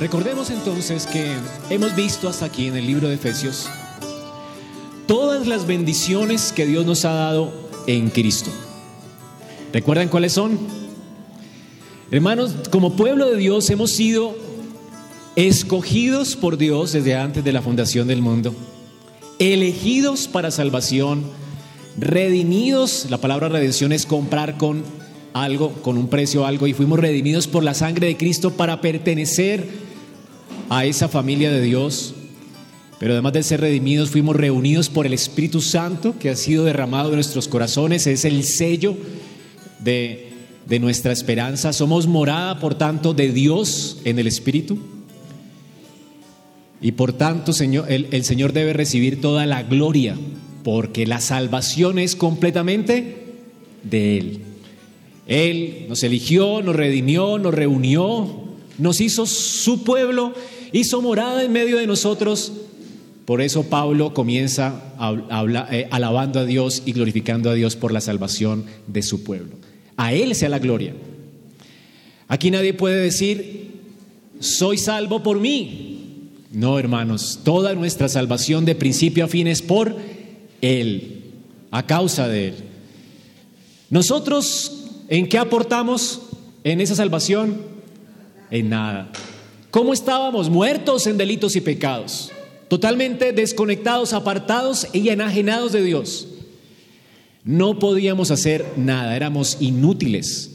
Recordemos entonces que hemos visto hasta aquí en el libro de Efesios todas las bendiciones que Dios nos ha dado en Cristo. ¿Recuerdan cuáles son? Hermanos, como pueblo de Dios hemos sido escogidos por Dios desde antes de la fundación del mundo, elegidos para salvación, redimidos, la palabra redención es comprar con algo, con un precio algo, y fuimos redimidos por la sangre de Cristo para pertenecer a esa familia de Dios. Pero además de ser redimidos, fuimos reunidos por el Espíritu Santo que ha sido derramado en nuestros corazones. Es el sello de, de nuestra esperanza. Somos morada, por tanto, de Dios en el Espíritu. Y por tanto, Señor, el, el Señor debe recibir toda la gloria, porque la salvación es completamente de Él. Él nos eligió, nos redimió, nos reunió, nos hizo su pueblo hizo morada en medio de nosotros. Por eso Pablo comienza eh, alabando a Dios y glorificando a Dios por la salvación de su pueblo. A Él sea la gloria. Aquí nadie puede decir, soy salvo por mí. No, hermanos, toda nuestra salvación de principio a fin es por Él, a causa de Él. Nosotros, ¿en qué aportamos en esa salvación? En nada. ¿Cómo estábamos? Muertos en delitos y pecados, totalmente desconectados, apartados y enajenados de Dios. No podíamos hacer nada, éramos inútiles.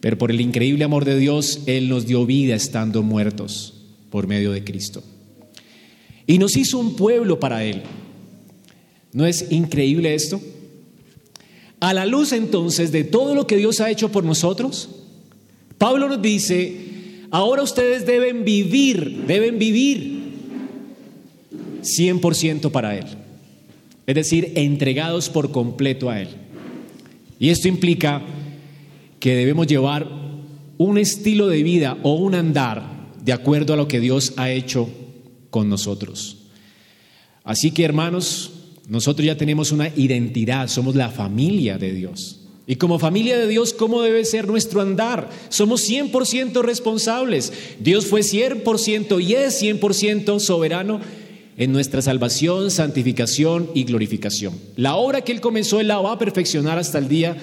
Pero por el increíble amor de Dios, Él nos dio vida estando muertos por medio de Cristo. Y nos hizo un pueblo para Él. ¿No es increíble esto? A la luz entonces de todo lo que Dios ha hecho por nosotros, Pablo nos dice, Ahora ustedes deben vivir, deben vivir 100% para Él. Es decir, entregados por completo a Él. Y esto implica que debemos llevar un estilo de vida o un andar de acuerdo a lo que Dios ha hecho con nosotros. Así que hermanos, nosotros ya tenemos una identidad, somos la familia de Dios. Y como familia de Dios, ¿cómo debe ser nuestro andar? Somos 100% responsables. Dios fue 100% y es 100% soberano en nuestra salvación, santificación y glorificación. La obra que Él comenzó, Él la va a perfeccionar hasta el día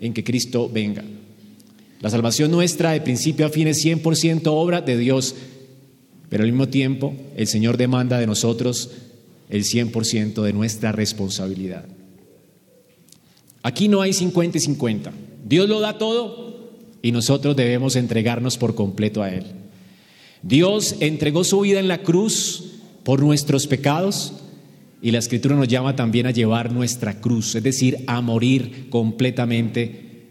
en que Cristo venga. La salvación nuestra de principio a fin es 100% obra de Dios, pero al mismo tiempo el Señor demanda de nosotros el 100% de nuestra responsabilidad. Aquí no hay 50 y 50. Dios lo da todo y nosotros debemos entregarnos por completo a Él. Dios entregó su vida en la cruz por nuestros pecados y la escritura nos llama también a llevar nuestra cruz, es decir, a morir completamente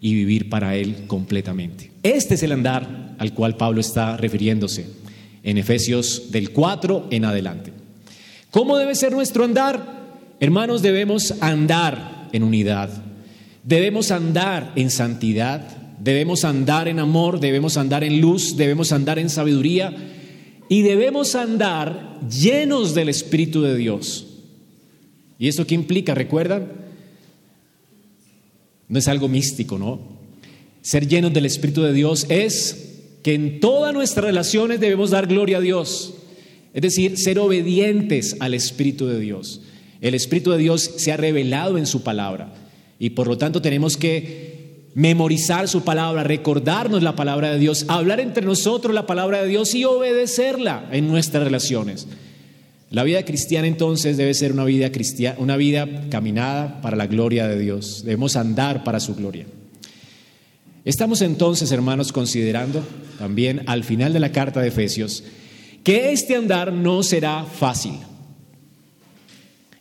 y vivir para Él completamente. Este es el andar al cual Pablo está refiriéndose en Efesios del 4 en adelante. ¿Cómo debe ser nuestro andar? Hermanos, debemos andar en unidad. Debemos andar en santidad, debemos andar en amor, debemos andar en luz, debemos andar en sabiduría y debemos andar llenos del Espíritu de Dios. ¿Y esto qué implica? ¿Recuerdan? No es algo místico, ¿no? Ser llenos del Espíritu de Dios es que en todas nuestras relaciones debemos dar gloria a Dios, es decir, ser obedientes al Espíritu de Dios. El Espíritu de Dios se ha revelado en su palabra y por lo tanto tenemos que memorizar su palabra, recordarnos la palabra de Dios, hablar entre nosotros la palabra de Dios y obedecerla en nuestras relaciones. La vida cristiana entonces debe ser una vida cristiana, una vida caminada para la gloria de Dios. Debemos andar para su gloria. Estamos entonces, hermanos, considerando también al final de la carta de Efesios que este andar no será fácil.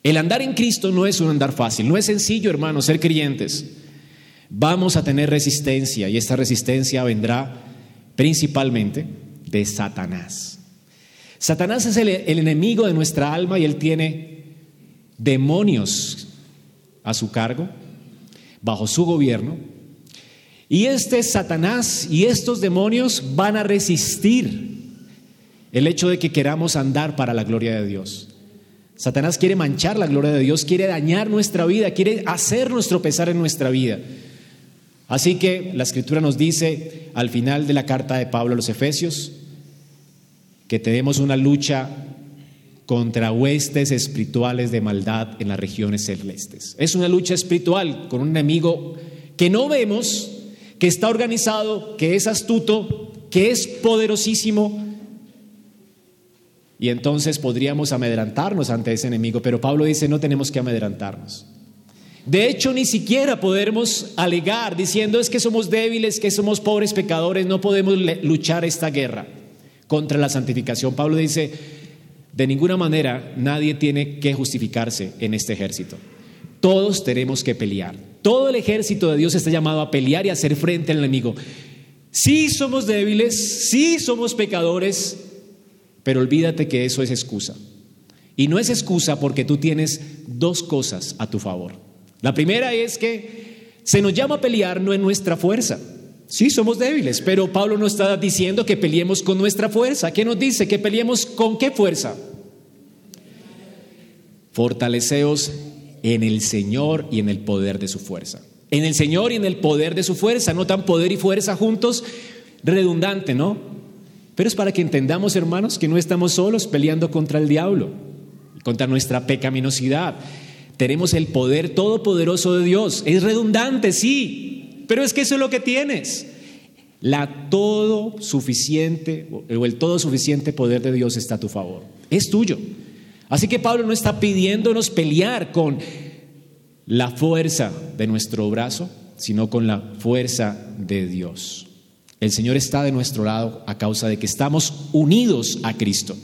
El andar en Cristo no es un andar fácil, no es sencillo, hermanos, ser creyentes. Vamos a tener resistencia y esta resistencia vendrá principalmente de Satanás. Satanás es el, enemigo de nuestra alma y él tiene demonios a su cargo, bajo su gobierno. Y este Satanás y estos demonios van a resistir el hecho de que queramos andar para la gloria de Dios. Satanás quiere manchar la gloria de Dios, quiere dañar nuestra vida, quiere hacer nuestro pesar en nuestra vida. Así que la escritura nos dice al final de la carta de Pablo a los Efesios que tenemos una lucha contra huestes espirituales de maldad en las regiones celestes. Es una lucha espiritual con un enemigo que no vemos, que está organizado, que es astuto, que es poderosísimo. Y entonces podríamos amedrantarnos ante ese enemigo, pero Pablo dice no tenemos que amedrantarnos. De hecho, ni siquiera podemos alegar diciendo es que somos débiles, que somos pobres pecadores, no podemos luchar esta guerra contra la santificación. Pablo dice, de ninguna manera nadie tiene que justificarse en este ejército. Todos tenemos que pelear. Todo el ejército de Dios está llamado a pelear y a hacer frente al enemigo. Sí somos débiles, sí somos pecadores, pero olvídate que eso es excusa. Y no es excusa porque tú tienes dos cosas a tu favor. La primera es que se nos llama a pelear no en nuestra fuerza. Sí, somos débiles, pero Pablo no está diciendo que peleemos con nuestra fuerza. ¿Qué nos dice? Que peleemos con qué fuerza? Fortaleceos en el Señor y en el poder de su fuerza. En el Señor y en el poder de su fuerza, no tan poder y fuerza juntos, redundante, ¿no? Pero es para que entendamos, hermanos, que no estamos solos peleando contra el diablo, contra nuestra pecaminosidad. Tenemos el poder todopoderoso de Dios. Es redundante, sí, pero es que eso es lo que tienes. La todo suficiente o el todo suficiente poder de Dios está a tu favor. Es tuyo. Así que Pablo no está pidiéndonos pelear con la fuerza de nuestro brazo, sino con la fuerza de Dios. El Señor está de nuestro lado a causa de que estamos unidos a Cristo.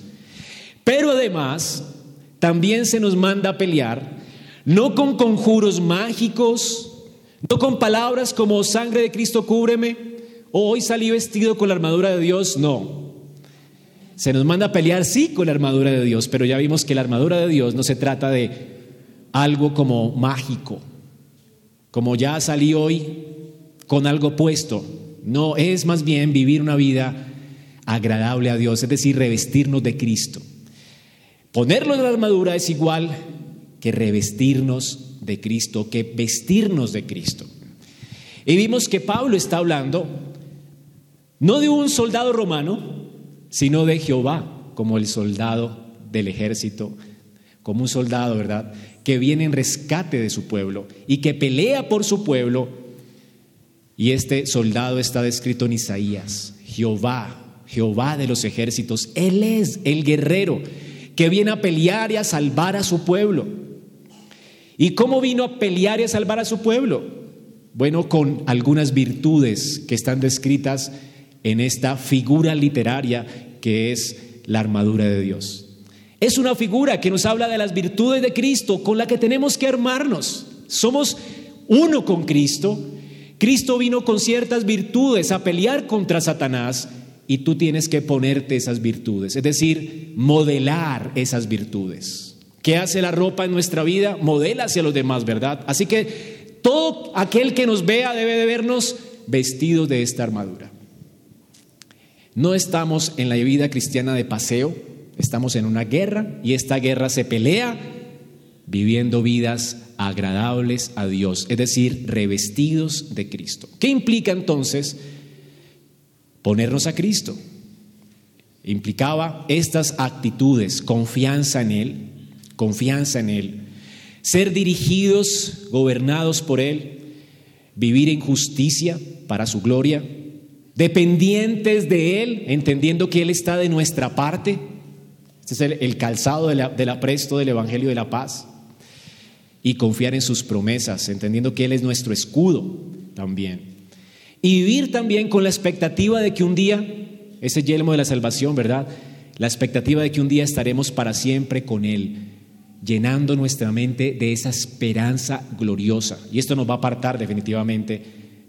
Pero además, también se nos manda a pelear no con conjuros mágicos, no con palabras como sangre de Cristo cúbreme, o hoy salí vestido con la armadura de Dios, no. Se nos manda a pelear, sí, con la armadura de Dios, pero ya vimos que la armadura de Dios no se trata de algo como mágico, como ya salí hoy con algo puesto. No, es más bien vivir una vida agradable a Dios, es decir, revestirnos de Cristo. Ponerlo en la armadura es igual que revestirnos de Cristo, que vestirnos de Cristo. Y vimos que Pablo está hablando no de un soldado romano, sino de Jehová como el soldado del ejército, como un soldado, ¿verdad? Que viene en rescate de su pueblo y que pelea por su pueblo. Y este soldado está descrito en Isaías, Jehová, Jehová de los ejércitos. Él es el guerrero que viene a pelear y a salvar a su pueblo. ¿Y cómo vino a pelear y a salvar a su pueblo? Bueno, con algunas virtudes que están descritas en esta figura literaria que es la armadura de Dios. Es una figura que nos habla de las virtudes de Cristo con la que tenemos que armarnos. Somos uno con Cristo. Cristo vino con ciertas virtudes a pelear contra Satanás y tú tienes que ponerte esas virtudes, es decir, modelar esas virtudes. ¿Qué hace la ropa en nuestra vida? Modela hacia los demás, ¿verdad? Así que todo aquel que nos vea debe de vernos vestidos de esta armadura. No estamos en la vida cristiana de paseo, estamos en una guerra y esta guerra se pelea viviendo vidas agradables a Dios, es decir, revestidos de Cristo. ¿Qué implica entonces ponernos a Cristo? Implicaba estas actitudes, confianza en Él, confianza en Él, ser dirigidos, gobernados por Él, vivir en justicia para su gloria, dependientes de Él, entendiendo que Él está de nuestra parte. Este es el, calzado del apresto del Evangelio de la Paz. Y confiar en sus promesas, entendiendo que Él es nuestro escudo también. Y vivir también con la expectativa de que un día, ese yelmo de la salvación, ¿verdad? La expectativa de que un día estaremos para siempre con Él llenando nuestra mente de esa esperanza gloriosa. Y esto nos va a apartar definitivamente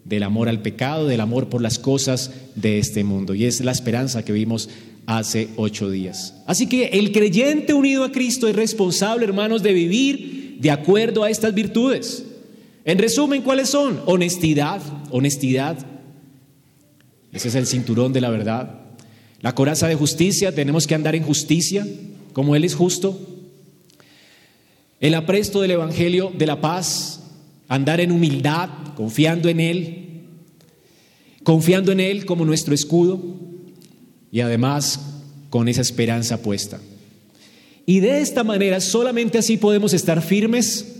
del amor al pecado, del amor por las cosas de este mundo. Y es la esperanza que vimos hace ocho días. Así que el creyente unido a Cristo es responsable, hermanos, de vivir de acuerdo a estas virtudes. En resumen, ¿cuáles son? Honestidad, honestidad. Ese es el cinturón de la verdad. La coraza de justicia, tenemos que andar en justicia, como Él es justo. El apresto del Evangelio de la paz, andar en humildad, confiando en Él, confiando en Él como nuestro escudo y además con esa esperanza puesta. Y de esta manera, solamente así podemos estar firmes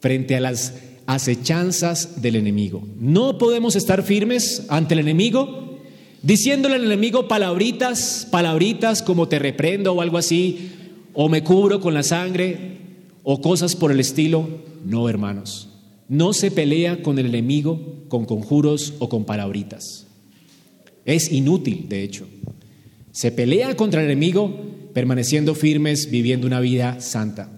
frente a las acechanzas del enemigo. No podemos estar firmes ante el enemigo diciéndole al enemigo palabritas, palabritas como te reprendo o algo así, o me cubro con la sangre o cosas por el estilo. No, hermanos. No se pelea con el enemigo con conjuros o con palabritas. Es inútil, de hecho. Se pelea contra el enemigo permaneciendo firmes, viviendo una vida santa,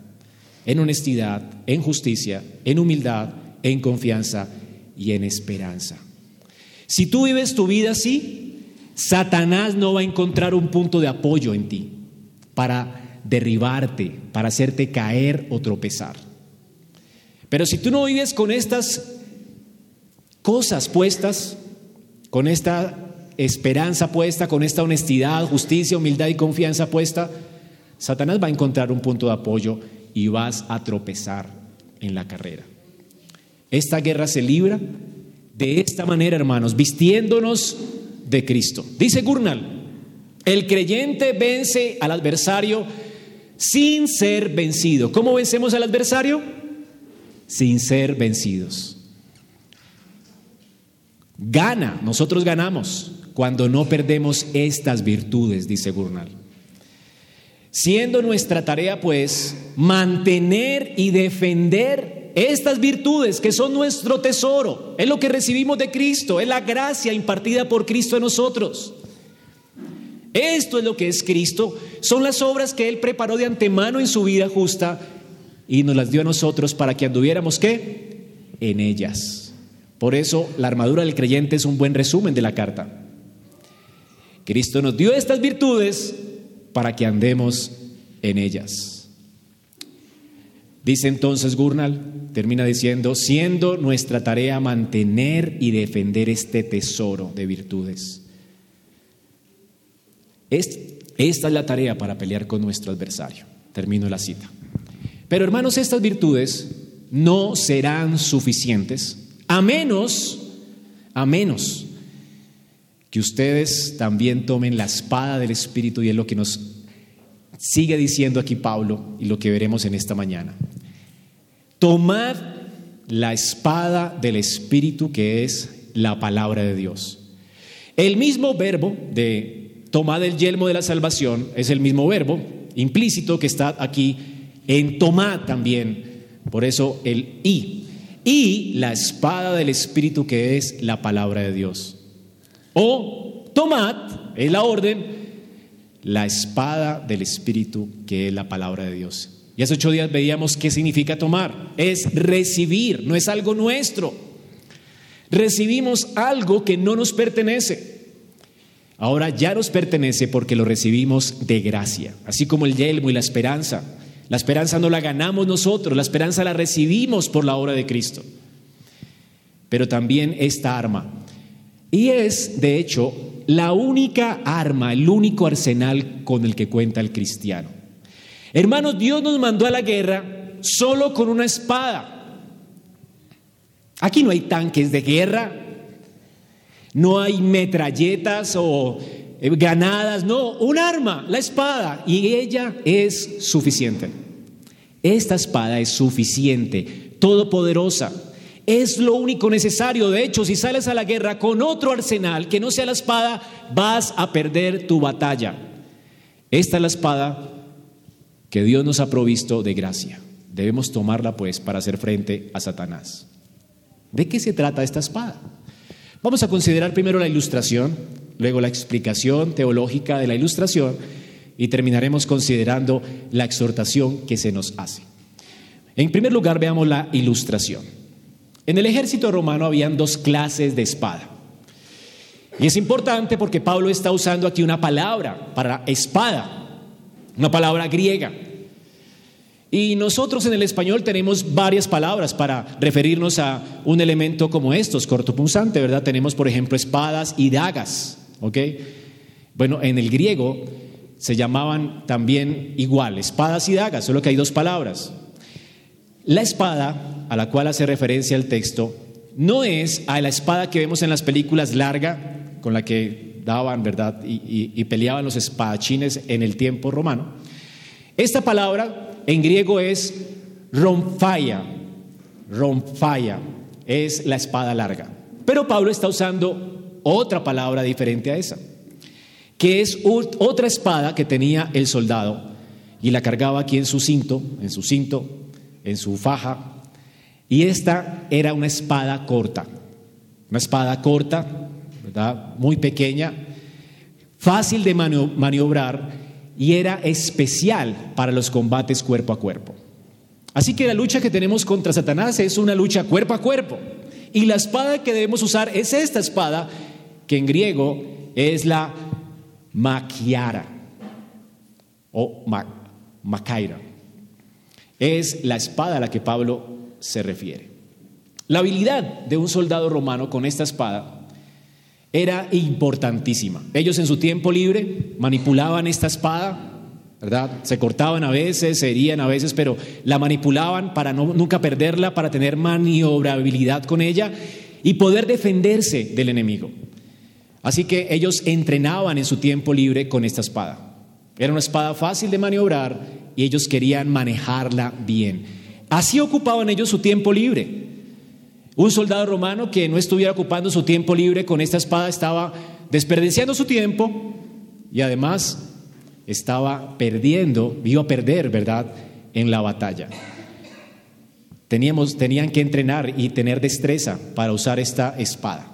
en honestidad, en justicia, en humildad, en confianza y en esperanza. Si tú vives tu vida así, Satanás no va a encontrar un punto de apoyo en ti para derribarte, para hacerte caer o tropezar. Pero si tú no vives con estas cosas puestas, con esta esperanza puesta, con esta honestidad, justicia, humildad y confianza puesta, Satanás va a encontrar un punto de apoyo y vas a tropezar en la carrera. Esta guerra se libra de esta manera, hermanos, vistiéndonos de Cristo. Dice Gurnal, el creyente vence al adversario sin ser vencido. ¿Cómo vencemos al adversario? Sin ser vencidos. Gana, nosotros ganamos cuando no perdemos estas virtudes, dice Gurnal. Siendo nuestra tarea, pues, mantener y defender estas virtudes que son nuestro tesoro, es lo que recibimos de Cristo, es la gracia impartida por Cristo en nosotros. Esto es lo que es Cristo, son las obras que Él preparó de antemano en su vida justa y nos las dio a nosotros para que anduviéramos qué? En ellas. Por eso la armadura del creyente es un buen resumen de la carta. Cristo nos dio estas virtudes para que andemos en ellas. Dice entonces Gurnal, termina diciendo, siendo nuestra tarea mantener y defender este tesoro de virtudes. esta es la tarea para pelear con nuestro adversario. Termino la cita. Pero hermanos, estas virtudes no serán suficientes a menos, a menos que ustedes también tomen la espada del Espíritu y es lo que nos sigue diciendo aquí Pablo y lo que veremos en esta mañana. Tomad la espada del Espíritu que es la palabra de Dios. El mismo verbo de tomad el yelmo de la salvación es el mismo verbo implícito que está aquí en tomad también. Por eso el y. Y la espada del Espíritu que es la palabra de Dios. O tomad, es la orden, la espada del Espíritu, que es la palabra de Dios. Y hace ocho días veíamos qué significa tomar. Es recibir, no es algo nuestro. Recibimos algo que no nos pertenece. Ahora ya nos pertenece porque lo recibimos de gracia, así como el yelmo y la esperanza. La esperanza no la ganamos nosotros, la esperanza la recibimos por la obra de Cristo. Pero también esta arma y es, de hecho, la única arma, el único arsenal con el que cuenta el cristiano. Hermanos, Dios nos mandó a la guerra solo con una espada. Aquí no hay tanques de guerra, no hay metralletas o eh, granadas, no, un arma, la espada, y ella es suficiente. Esta espada es suficiente, todopoderosa es lo único necesario. De hecho, si sales a la guerra con otro arsenal que no sea la espada, vas a perder tu batalla. Esta es la espada que Dios nos ha provisto de gracia. Debemos tomarla pues para hacer frente a Satanás. ¿De qué se trata esta espada? Vamos a considerar primero la ilustración, luego la explicación teológica de la ilustración y terminaremos considerando la exhortación que se nos hace. En primer lugar, veamos la ilustración. En el ejército romano habían dos clases de espada. Y es importante porque Pablo está usando aquí una palabra para espada, una palabra griega. Y nosotros en el español tenemos varias palabras para referirnos a un elemento como estos, cortopunzante, ¿verdad? Tenemos, por ejemplo, espadas y dagas, ¿ok? Bueno, en el griego se llamaban también igual, espadas y dagas, solo que hay dos palabras. La espada a la cual hace referencia el texto no es a la espada que vemos en las películas larga, con la que daban, ¿verdad? Y, peleaban los espadachines en el tiempo romano. Esta palabra en griego es romfaya, romfaya, es la espada larga. Pero Pablo está usando otra palabra diferente a esa, que es otra espada que tenía el soldado y la cargaba aquí en su cinto, en su cinto, en su faja, y esta era una espada corta, una espada corta, ¿verdad? Muy pequeña, fácil de maniobrar y era especial para los combates cuerpo a cuerpo. Así que la lucha que tenemos contra Satanás es una lucha cuerpo a cuerpo. Y la espada que debemos usar es esta espada, que en griego es la maquiara o macaira. Es la espada a la que Pablo se refiere. La habilidad de un soldado romano con esta espada era importantísima. Ellos en su tiempo libre manipulaban esta espada, ¿verdad? Se cortaban a veces, se herían a veces, pero la manipulaban para no, nunca perderla, para tener maniobrabilidad con ella y poder defenderse del enemigo. Así que ellos entrenaban en su tiempo libre con esta espada. Era una espada fácil de maniobrar y ellos querían manejarla bien. Así ocupaban ellos su tiempo libre. Un soldado romano que no estuviera ocupando su tiempo libre con esta espada estaba desperdiciando su tiempo y además estaba perdiendo, iba a perder, ¿verdad?, en la batalla. Teníamos, tenían que entrenar y tener destreza para usar esta espada.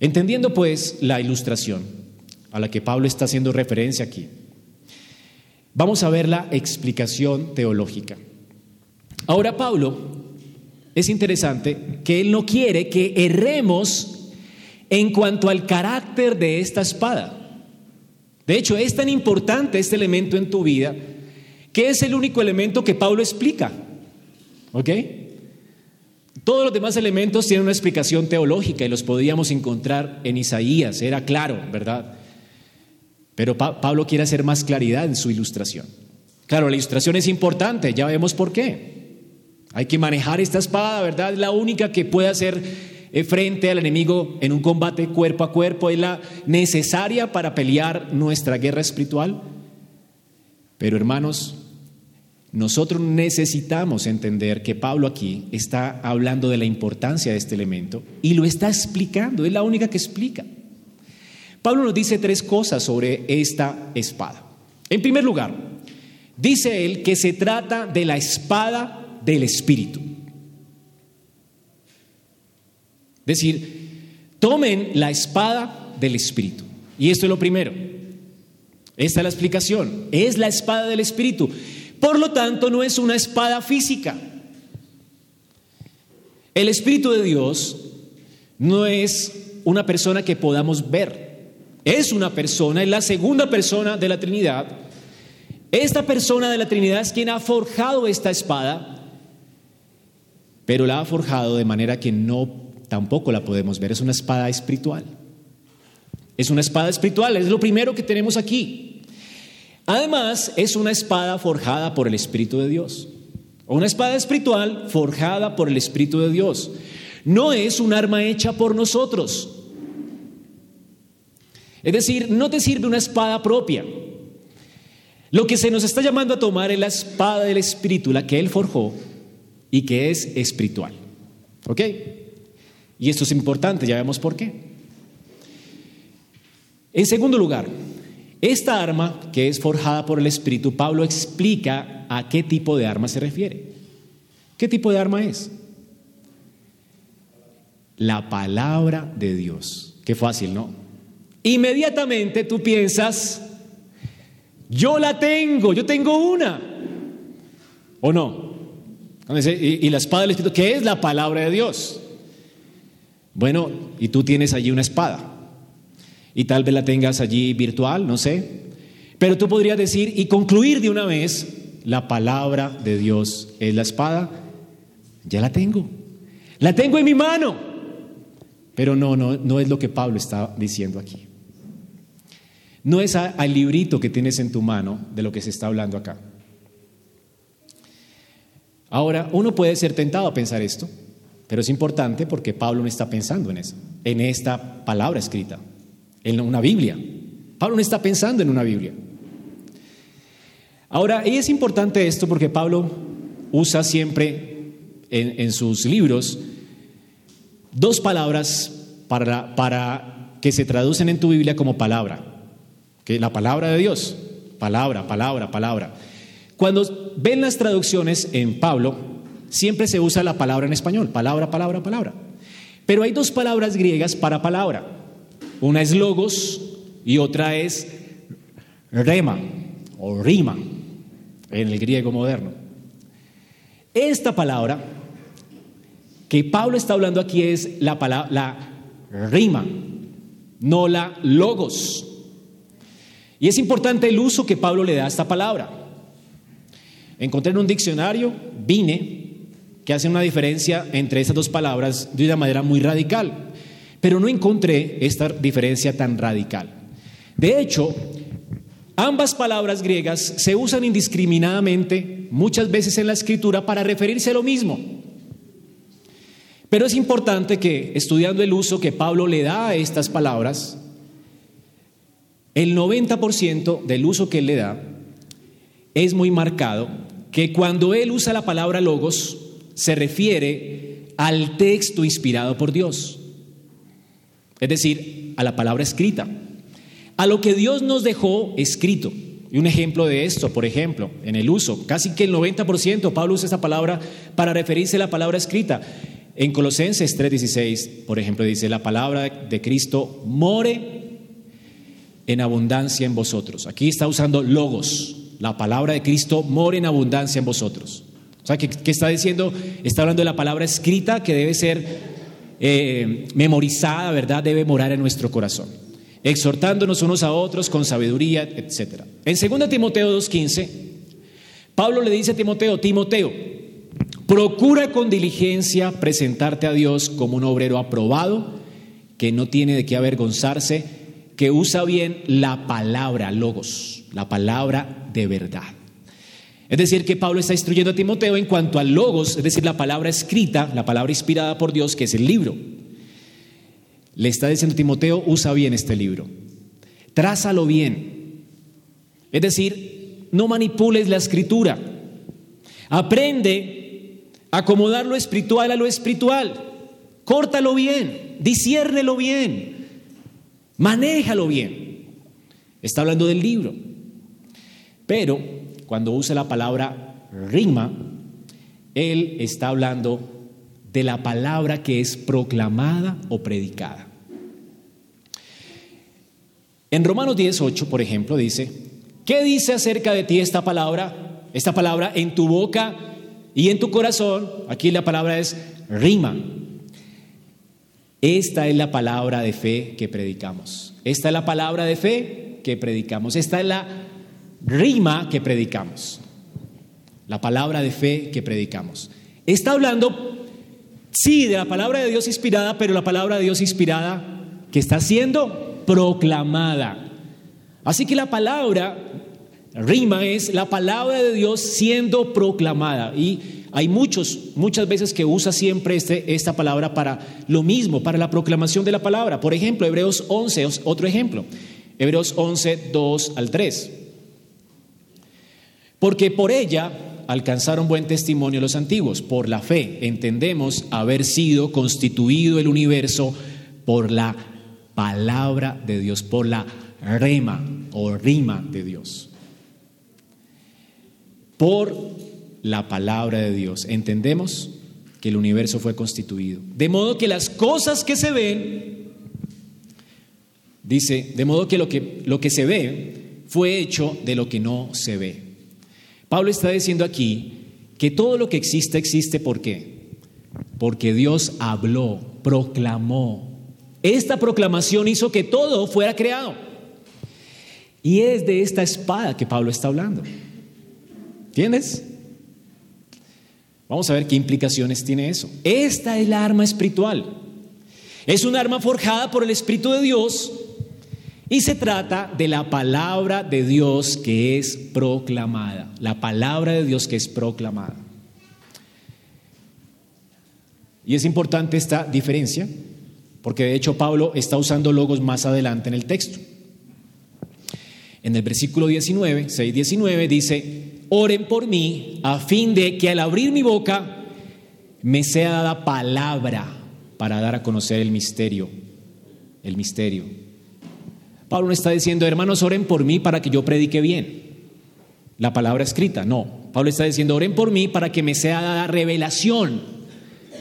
Entendiendo pues la ilustración a la que Pablo está haciendo referencia aquí, vamos a ver la explicación teológica. Ahora Pablo, es interesante que él no quiere que erremos en cuanto al carácter de esta espada. De hecho, es tan importante este elemento en tu vida que es el único elemento que Pablo explica. ¿Ok? Todos los demás elementos tienen una explicación teológica y los podríamos encontrar en Isaías, era claro, ¿verdad? Pero Pablo quiere hacer más claridad en su ilustración. Claro, la ilustración es importante, ya vemos por qué. Hay que manejar esta espada, ¿verdad? Es la única que puede hacer eh, frente al enemigo en un combate cuerpo a cuerpo, es la necesaria para pelear nuestra guerra espiritual. Pero hermanos, nosotros necesitamos entender que Pablo aquí está hablando de la importancia de este elemento y lo está explicando, es la única que explica. Pablo nos dice tres cosas sobre esta espada. En primer lugar, dice él que se trata de la espada del Espíritu. Es decir, tomen la espada del Espíritu. Y esto es lo primero. Esta es la explicación. Es la espada del Espíritu. Por lo tanto, no es una espada física. El Espíritu de Dios no es una persona que podamos ver. Es una persona, es la segunda persona de la Trinidad. Esta persona de la Trinidad es quien ha forjado esta espada pero la ha forjado de manera que no tampoco la podemos ver. Es una espada espiritual. Es una espada espiritual, es lo primero que tenemos aquí. Además, es una espada forjada por el Espíritu de Dios. Una espada espiritual forjada por el Espíritu de Dios. No es un arma hecha por nosotros. Es decir, no te sirve una espada propia. Lo que se nos está llamando a tomar es la espada del Espíritu, la que Él forjó, y que es espiritual. ¿Ok? Y esto es importante, ya vemos por qué. En segundo lugar, esta arma que es forjada por el Espíritu, Pablo explica a qué tipo de arma se refiere. ¿Qué tipo de arma es? La palabra de Dios. Qué fácil, ¿no? Inmediatamente tú piensas, yo la tengo, yo tengo una. ¿O no? Y, la espada del Espíritu, ¿qué es la palabra de Dios? Bueno, y tú tienes allí una espada. Y tal vez la tengas allí virtual, no sé. Pero tú podrías decir y concluir de una vez, la palabra de Dios es la espada. Ya la tengo. La tengo en mi mano. Pero no, no, no es lo que Pablo está diciendo aquí. No es al librito que tienes en tu mano de lo que se está hablando acá. Ahora, uno puede ser tentado a pensar esto, pero es importante porque Pablo no está pensando en eso, en esta palabra escrita. en una Biblia. Pablo no está pensando en una Biblia. Ahora, y es importante esto porque Pablo usa siempre en, sus libros dos palabras para, para que se traducen en tu Biblia como palabra, que la palabra de Dios, palabra, palabra, palabra. Cuando ven las traducciones en Pablo, siempre se usa la palabra en español, palabra, palabra, palabra. Pero hay dos palabras griegas para palabra. Una es logos y otra es rema o rima en el griego moderno. Esta palabra que Pablo está hablando aquí es la palabra la rima, no la logos. Y es importante el uso que Pablo le da a esta palabra. Encontré en un diccionario, vine, que hace una diferencia entre estas dos palabras de una manera muy radical, pero no encontré esta diferencia tan radical. De hecho, ambas palabras griegas se usan indiscriminadamente muchas veces en la escritura para referirse a lo mismo. Pero es importante que, estudiando el uso que Pablo le da a estas palabras, el 90% del uso que él le da es muy marcado que cuando él usa la palabra logos se refiere al texto inspirado por Dios, es decir, a la palabra escrita, a lo que Dios nos dejó escrito. Y un ejemplo de esto, por ejemplo, en el uso, casi que el 90% Pablo usa esta palabra para referirse a la palabra escrita. En Colosenses 3:16, por ejemplo, dice, la palabra de Cristo more en abundancia en vosotros. Aquí está usando logos, la palabra de Cristo more en abundancia en vosotros. O sea, ¿qué, está diciendo? Está hablando de la palabra escrita que debe ser eh, memorizada, ¿verdad? Debe morar en nuestro corazón. Exhortándonos unos a otros con sabiduría, etc. En 2 Timoteo 2.15, Pablo le dice a Timoteo, Timoteo, Procura con diligencia presentarte a Dios como un obrero aprobado, que no tiene de qué avergonzarse, que usa bien la palabra logos, la palabra de verdad. Es decir, que Pablo está instruyendo a Timoteo en cuanto al logos, es decir, la palabra escrita, la palabra inspirada por Dios, que es el libro. Le está diciendo a Timoteo, usa bien este libro, trázalo bien. Es decir, no manipules la escritura. Aprende acomodar lo espiritual a lo espiritual. Córtalo bien, disciérnelo bien, manéjalo bien. Está hablando del libro. Pero cuando usa la palabra rima, él está hablando de la palabra que es proclamada o predicada. En Romanos 18, por ejemplo, dice, ¿qué dice acerca de ti esta palabra? Esta palabra en tu boca y en tu corazón, aquí la palabra es rima. Esta es la palabra de fe que predicamos. Esta es la palabra de fe que predicamos. Esta es la rima que predicamos. La palabra de fe que predicamos. Está hablando, sí, de la palabra de Dios inspirada, pero la palabra de Dios inspirada que está siendo proclamada. Así que la palabra Rima es la palabra de Dios siendo proclamada. Y hay muchos, muchas veces que usa siempre este, esta palabra para lo mismo, para la proclamación de la palabra. Por ejemplo, Hebreos 11, otro ejemplo. Hebreos 11, 2 al 3. Porque por ella alcanzaron buen testimonio los antiguos. Por la fe entendemos haber sido constituido el universo por la palabra de Dios, por la rema o rima de Dios por la palabra de Dios. Entendemos que el universo fue constituido. De modo que las cosas que se ven, dice, de modo que lo que, lo que se ve fue hecho de lo que no se ve. Pablo está diciendo aquí que todo lo que existe existe ¿por qué? Porque Dios habló, proclamó. Esta proclamación hizo que todo fuera creado. Y es de esta espada que Pablo está hablando. ¿Entiendes? Vamos a ver qué implicaciones tiene eso. Esta es la arma espiritual. Es un arma forjada por el Espíritu de Dios y se trata de la palabra de Dios que es proclamada. La palabra de Dios que es proclamada. Y es importante esta diferencia porque de hecho Pablo está usando logos más adelante en el texto. En el versículo 19, 6, 19 dice, oren por mí a fin de que al abrir mi boca me sea dada palabra para dar a conocer el misterio, el misterio. Pablo no está diciendo, hermanos, oren por mí para que yo predique bien. La palabra escrita, no. Pablo está diciendo, oren por mí para que me sea dada revelación,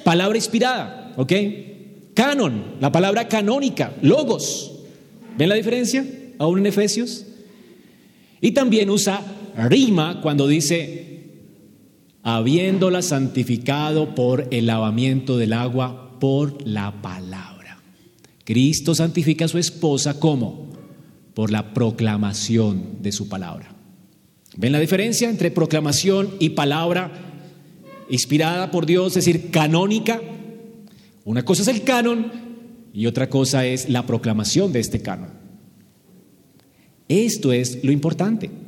palabra inspirada, ¿ok? Canon, la palabra canónica, logos. ¿Ven la diferencia? Aún en Efesios. Y también usa rima cuando dice, habiéndola santificado por el lavamiento del agua por la palabra. Cristo santifica a su esposa como? Por la proclamación de su palabra. ¿Ven la diferencia entre proclamación y palabra inspirada por Dios, es decir, canónica? Una cosa es el canon y otra cosa es la proclamación de este canon. Esto es lo importante.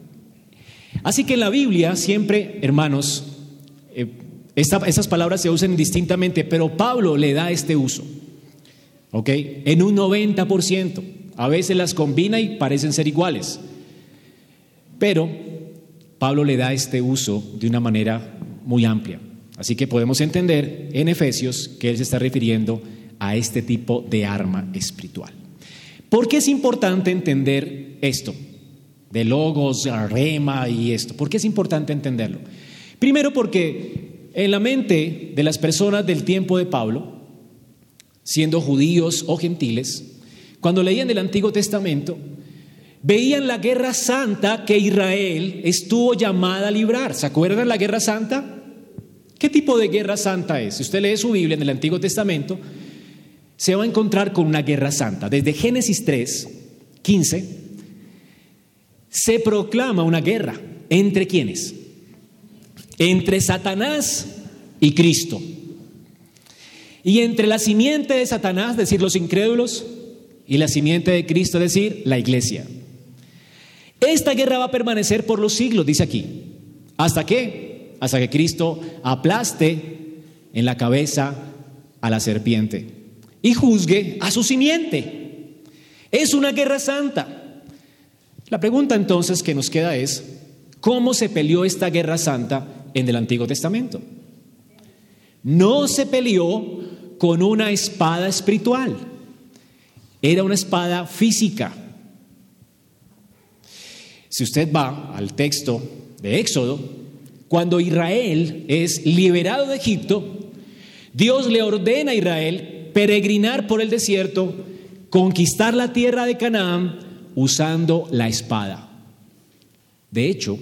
Así que en la Biblia siempre, hermanos, eh, esas palabras se usan distintamente, pero Pablo le da este uso, ¿ok? En un 90%. A veces las combina y parecen ser iguales, pero Pablo le da este uso de una manera muy amplia. Así que podemos entender en Efesios que él se está refiriendo a este tipo de arma espiritual. ¿Por qué es importante entender esto? De logos, rema y esto. ¿Por qué es importante entenderlo? Primero porque en la mente de las personas del tiempo de Pablo, siendo judíos o gentiles, cuando leían el Antiguo Testamento, veían la guerra santa que Israel estuvo llamada a librar. ¿Se acuerdan la guerra santa? ¿Qué tipo de guerra santa es? Si usted lee su Biblia en el Antiguo Testamento, se va a encontrar con una guerra santa. Desde Génesis 3, 15, se proclama una guerra. ¿Entre quiénes? Entre Satanás y Cristo. Y entre la simiente de Satanás, es decir, los incrédulos, y la simiente de Cristo, es decir, la iglesia. Esta guerra va a permanecer por los siglos, dice aquí. ¿Hasta qué? hasta que Cristo aplaste en la cabeza a la serpiente y juzgue a su simiente. Es una guerra santa. La pregunta entonces que nos queda es, ¿cómo se peleó esta guerra santa en el Antiguo Testamento? No se peleó con una espada espiritual, era una espada física. Si usted va al texto de Éxodo, cuando Israel es liberado de Egipto, Dios le ordena a Israel peregrinar por el desierto, conquistar la tierra de Canaán usando la espada. De hecho,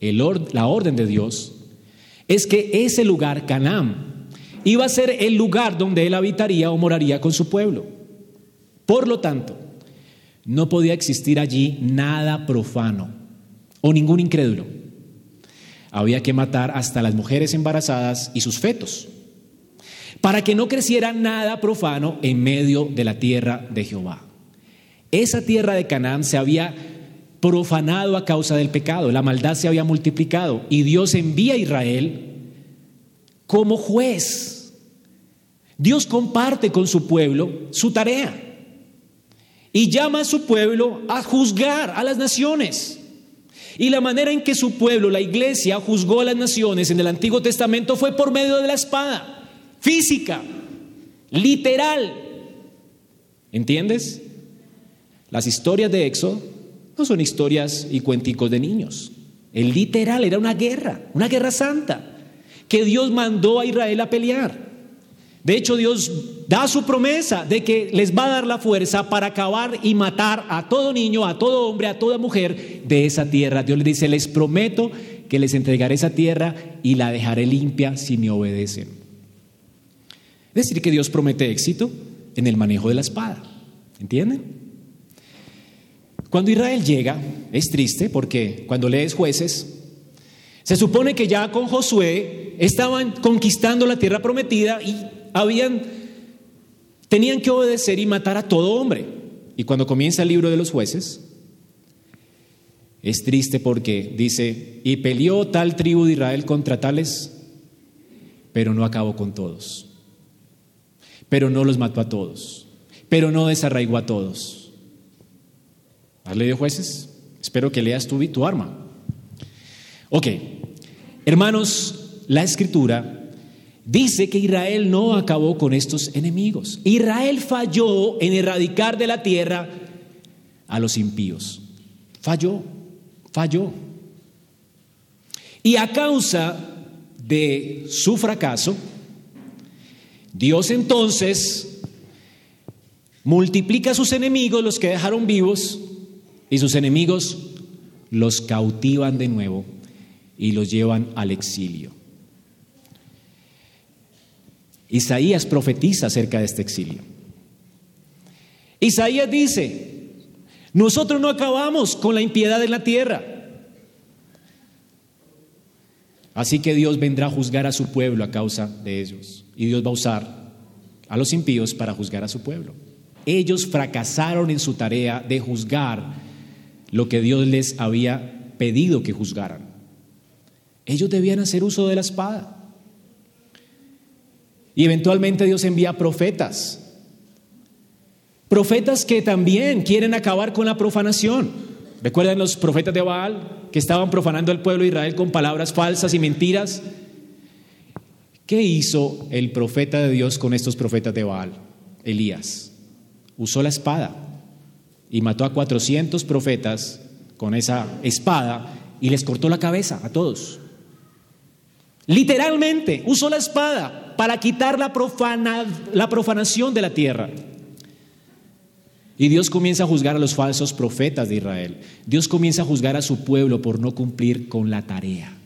la orden de Dios es que ese lugar, Canaán, iba a ser el lugar donde él habitaría o moraría con su pueblo. Por lo tanto, no podía existir allí nada profano o ningún incrédulo había que matar hasta las mujeres embarazadas y sus fetos, para que no creciera nada profano en medio de la tierra de Jehová. Esa tierra de Canaán se había profanado a causa del pecado, la maldad se había multiplicado y Dios envía a Israel como juez. Dios comparte con su pueblo su tarea y llama a su pueblo a juzgar a las naciones. Y la manera en que su pueblo, la iglesia, juzgó a las naciones en el Antiguo Testamento fue por medio de la espada, física, literal. ¿Entiendes? Las historias de Éxodo no son historias y cuenticos de niños. El literal era una guerra, una guerra santa, que Dios mandó a Israel a pelear. De hecho, Dios da su promesa de que les va a dar la fuerza para acabar y matar a todo niño, a todo hombre, a toda mujer de esa tierra. Dios les dice, les prometo que les entregaré esa tierra y la dejaré limpia si me obedecen. Es decir, que Dios promete éxito en el manejo de la espada. ¿Entienden? Cuando Israel llega, es triste porque cuando lees jueces, se supone que ya con Josué estaban conquistando la tierra prometida y habían, tenían que obedecer y matar a todo hombre. Y cuando comienza el libro de los jueces, es triste porque dice, y peleó tal tribu de Israel contra tales, pero no acabó con todos, pero no los mató a todos. pero no desarraigó a todos. ¿Has leído jueces? Espero que leas tu, tu arma. Ok, hermanos, la escritura dice que Israel no acabó con estos enemigos. Israel falló en erradicar de la tierra a los impíos. Falló, falló. Y a causa de su fracaso, Dios entonces multiplica a sus enemigos, los que dejaron vivos, y sus enemigos los cautivan de nuevo y los llevan al exilio. Isaías profetiza acerca de este exilio. Isaías dice, nosotros no acabamos con la impiedad en la tierra. Así que Dios vendrá a juzgar a su pueblo a causa de ellos. Y Dios va a usar a los impíos para juzgar a su pueblo. Ellos fracasaron en su tarea de juzgar lo que Dios les había pedido que juzgaran. Ellos debían hacer uso de la espada. Y eventualmente Dios envía profetas. Profetas que también quieren acabar con la profanación. ¿Recuerdan los profetas de Baal que estaban profanando al pueblo de Israel con palabras falsas y mentiras? ¿Qué hizo el profeta de Dios con estos profetas de Baal? Elías. Usó la espada y mató a 400 profetas con esa espada y les cortó la cabeza a todos. Literalmente usó la espada para quitar la, la profanación de la tierra. Y Dios comienza a juzgar a los falsos profetas de Israel. Dios comienza a juzgar a su pueblo por no cumplir con la tarea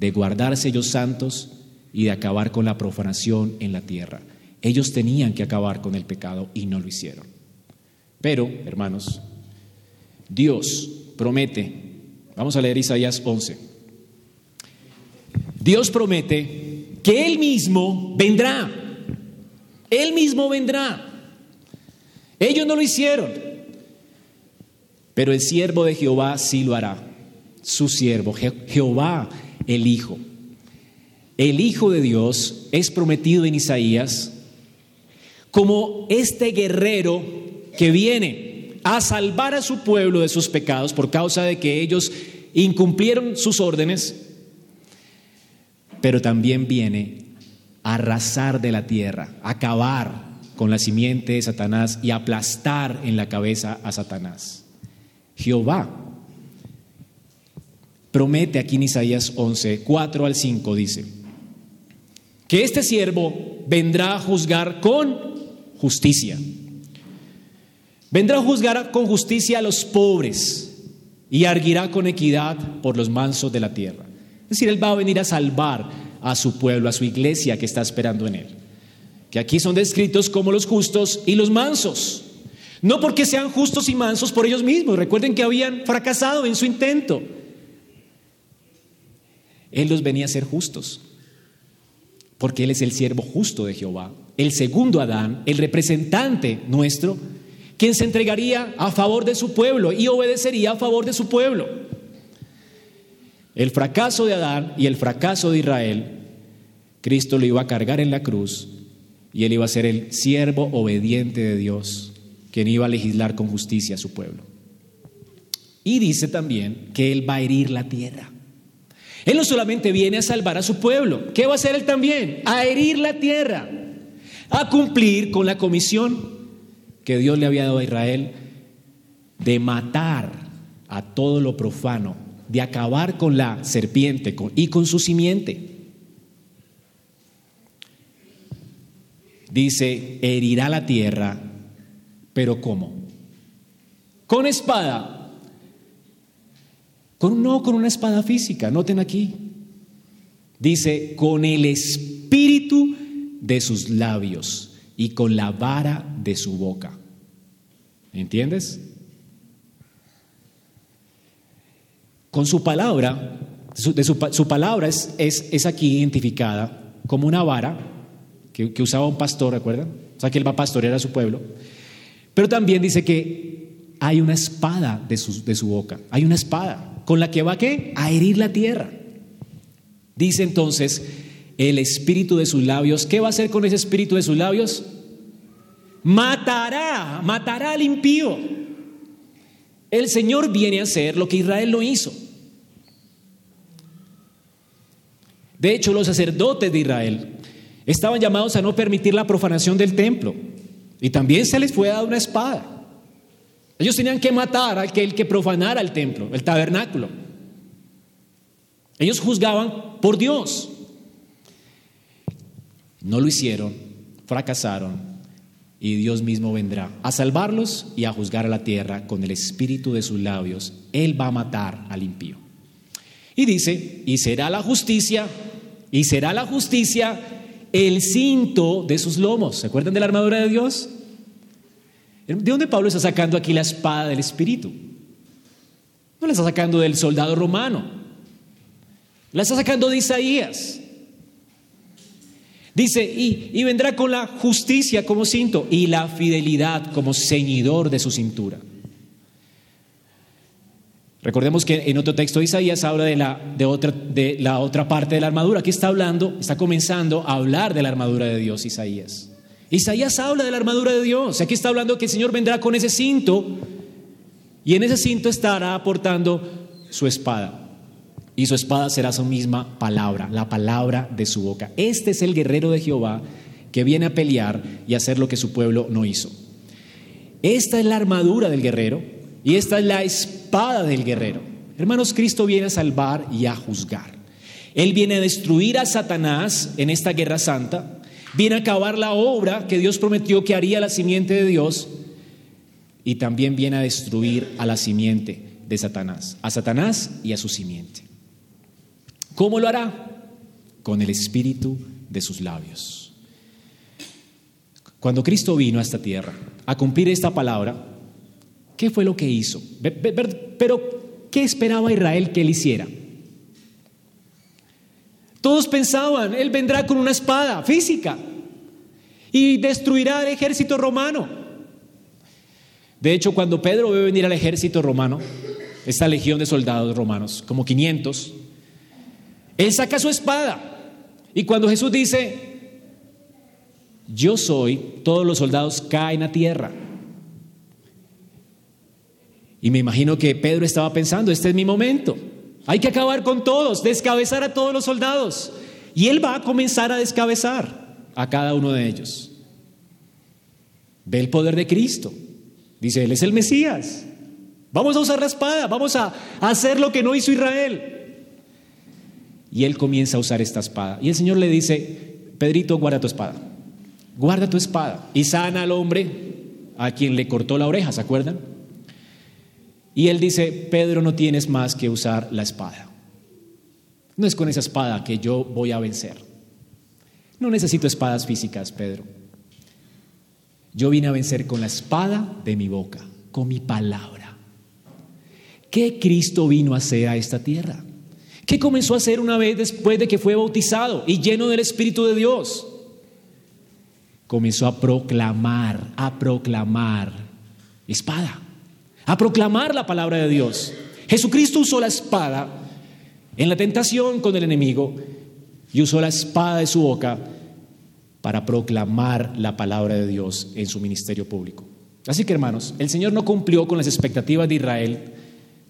de guardarse ellos santos y de acabar con la profanación en la tierra. Ellos tenían que acabar con el pecado y no lo hicieron. Pero, hermanos, Dios promete, vamos a leer Isaías 11, Dios promete que Él mismo vendrá, Él mismo vendrá. Ellos no lo hicieron, pero el siervo de Jehová sí lo hará, su siervo, Jehová el Hijo. El Hijo de Dios es prometido en Isaías como este guerrero que viene a salvar a su pueblo de sus pecados por causa de que ellos incumplieron sus órdenes, pero también viene a arrasar de la tierra, a acabar con la simiente de Satanás y aplastar en la cabeza a Satanás. Jehová promete aquí en Isaías 11, 4 al 5 dice, que este siervo vendrá a juzgar con justicia. Vendrá a juzgar con justicia a los pobres y arguirá con equidad por los mansos de la tierra. Es decir, Él va a venir a salvar a su pueblo, a su iglesia que está esperando en Él. Que aquí son descritos como los justos y los mansos. No porque sean justos y mansos por ellos mismos. Recuerden que habían fracasado en su intento. Él los venía a ser justos porque Él es el siervo justo de Jehová, el segundo Adán, el representante nuestro, quien se entregaría a favor de su pueblo y obedecería a favor de su pueblo. El fracaso de Adán y el fracaso de Israel, Cristo lo iba a cargar en la cruz y él iba a ser el siervo obediente de Dios, quien iba a legislar con justicia a su pueblo. Y dice también que él va a herir la tierra. Él no solamente viene a salvar a su pueblo, ¿qué va a hacer él también? A herir la tierra, a cumplir con la comisión que Dios le había dado a Israel de matar a todo lo profano, de acabar con la serpiente y con su simiente. Dice, herirá la tierra, pero ¿cómo? Con espada, con, no con una espada física, noten aquí. Dice, con el espíritu de sus labios y con la vara de su boca. ¿Entiendes? Con su palabra, su, palabra es, aquí identificada como una vara que, usaba un pastor, ¿recuerdan? O sea, que él va a pastorear a su pueblo. Pero también dice que hay una espada de su, de su boca, hay una espada con la que va ¿qué? a herir la tierra. Dice entonces, el espíritu de sus labios, ¿qué va a hacer con ese espíritu de sus labios? Matará, matará al impío. El Señor viene a hacer lo que Israel no hizo. De hecho, los sacerdotes de Israel estaban llamados a no permitir la profanación del templo. Y también se les fue dada una espada. Ellos tenían que matar al que, que profanara el templo, el tabernáculo. Ellos juzgaban por Dios. No lo hicieron, fracasaron y Dios mismo vendrá a salvarlos y a juzgar a la tierra con el espíritu de sus labios. Él va a matar al impío. Y dice, y será la justicia, y será la justicia el cinto de sus lomos. ¿Se acuerdan de la armadura de Dios? ¿De dónde Pablo está sacando aquí la espada del espíritu? No la está sacando del soldado romano. La está sacando de Isaías. Dice, y, vendrá con la justicia como cinto y la fidelidad como ceñidor de su cintura. Recordemos que en otro texto de Isaías habla de la, de, otra, de la otra parte de la armadura. Aquí está hablando, está comenzando a hablar de la armadura de Dios, Isaías. Isaías habla de la armadura de Dios. Aquí está hablando que el Señor vendrá con ese cinto y en ese cinto estará aportando su espada y su espada será su misma palabra, la palabra de su boca. Este es el guerrero de Jehová que viene a pelear y hacer lo que su pueblo no hizo. Esta es la armadura del guerrero y esta es la espada del guerrero. Hermanos, Cristo viene a salvar y a juzgar. Él viene a destruir a Satanás en esta guerra santa, viene a acabar la obra que Dios prometió que haría la simiente de Dios y también viene a destruir a la simiente de Satanás, a Satanás y a su simiente. ¿Cómo lo hará? Con el espíritu de sus labios. Cuando Cristo vino a esta tierra a cumplir esta palabra, ¿qué fue lo que hizo? Pero, ¿qué esperaba Israel que él hiciera? Todos pensaban, él vendrá con una espada física y destruirá el ejército romano. De hecho, cuando Pedro ve venir al ejército romano, esta legión de soldados romanos, como 500, él saca su espada. Y cuando Jesús dice, yo soy, todos los soldados caen a tierra. Y me imagino que Pedro estaba pensando, este es mi momento. Hay que acabar con todos, descabezar a todos los soldados. Y él va a comenzar a descabezar a cada uno de ellos. Ve el poder de Cristo. Dice, Él es el Mesías. Vamos a usar la espada, vamos a hacer lo que no hizo Israel. Y él comienza a usar esta espada. Y el Señor le dice, Pedrito, guarda tu espada. Guarda tu espada. Y sana al hombre a quien le cortó la oreja, ¿se acuerdan? Y él dice, Pedro, no tienes más que usar la espada. No es con esa espada que yo voy a vencer. No necesito espadas físicas, Pedro. Yo vine a vencer con la espada de mi boca, con mi palabra. ¿Qué Cristo vino a hacer a esta tierra? ¿Qué comenzó a hacer una vez después de que fue bautizado y lleno del Espíritu de Dios? Comenzó a proclamar, a proclamar espada, a proclamar la palabra de Dios. Jesucristo usó la espada en la tentación con el enemigo y usó la espada de su boca para proclamar la palabra de Dios en su ministerio público. Así que hermanos, el Señor no cumplió con las expectativas de Israel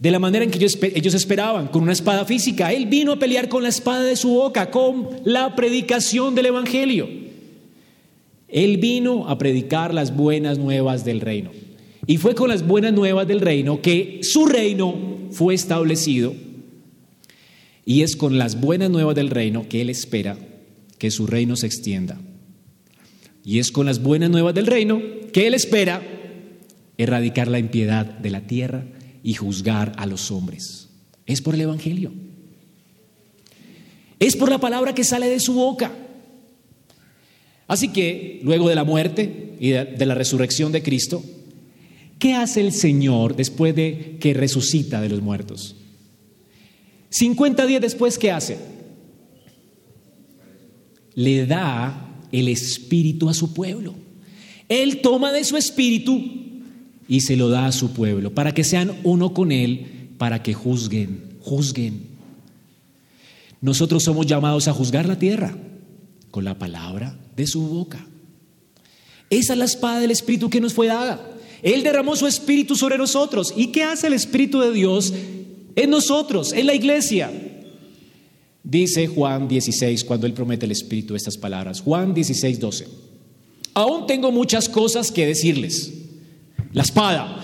de la manera en que ellos, esperaban, con una espada física. Él vino a pelear con la espada de su boca, con la predicación del Evangelio. Él vino a predicar las buenas nuevas del reino. Y fue con las buenas nuevas del reino que su reino fue establecido. Y es con las buenas nuevas del reino que Él espera que su reino se extienda. Y es con las buenas nuevas del reino que Él espera erradicar la impiedad de la tierra y juzgar a los hombres. Es por el Evangelio. Es por la palabra que sale de su boca. Así que luego de la muerte y de, la resurrección de Cristo, ¿qué hace el Señor después de que resucita de los muertos? 50 días después, ¿qué hace? Le da el espíritu a su pueblo. Él toma de su espíritu y se lo da a su pueblo, para que sean uno con Él, para que juzguen, juzguen. Nosotros somos llamados a juzgar la tierra con la palabra de su boca. Esa es la espada del Espíritu que nos fue dada. Él derramó su Espíritu sobre nosotros. ¿Y qué hace el Espíritu de Dios en nosotros, en la iglesia? Dice Juan 16, cuando Él promete el Espíritu, estas palabras. Juan 16, 12. Aún tengo muchas cosas que decirles. La espada.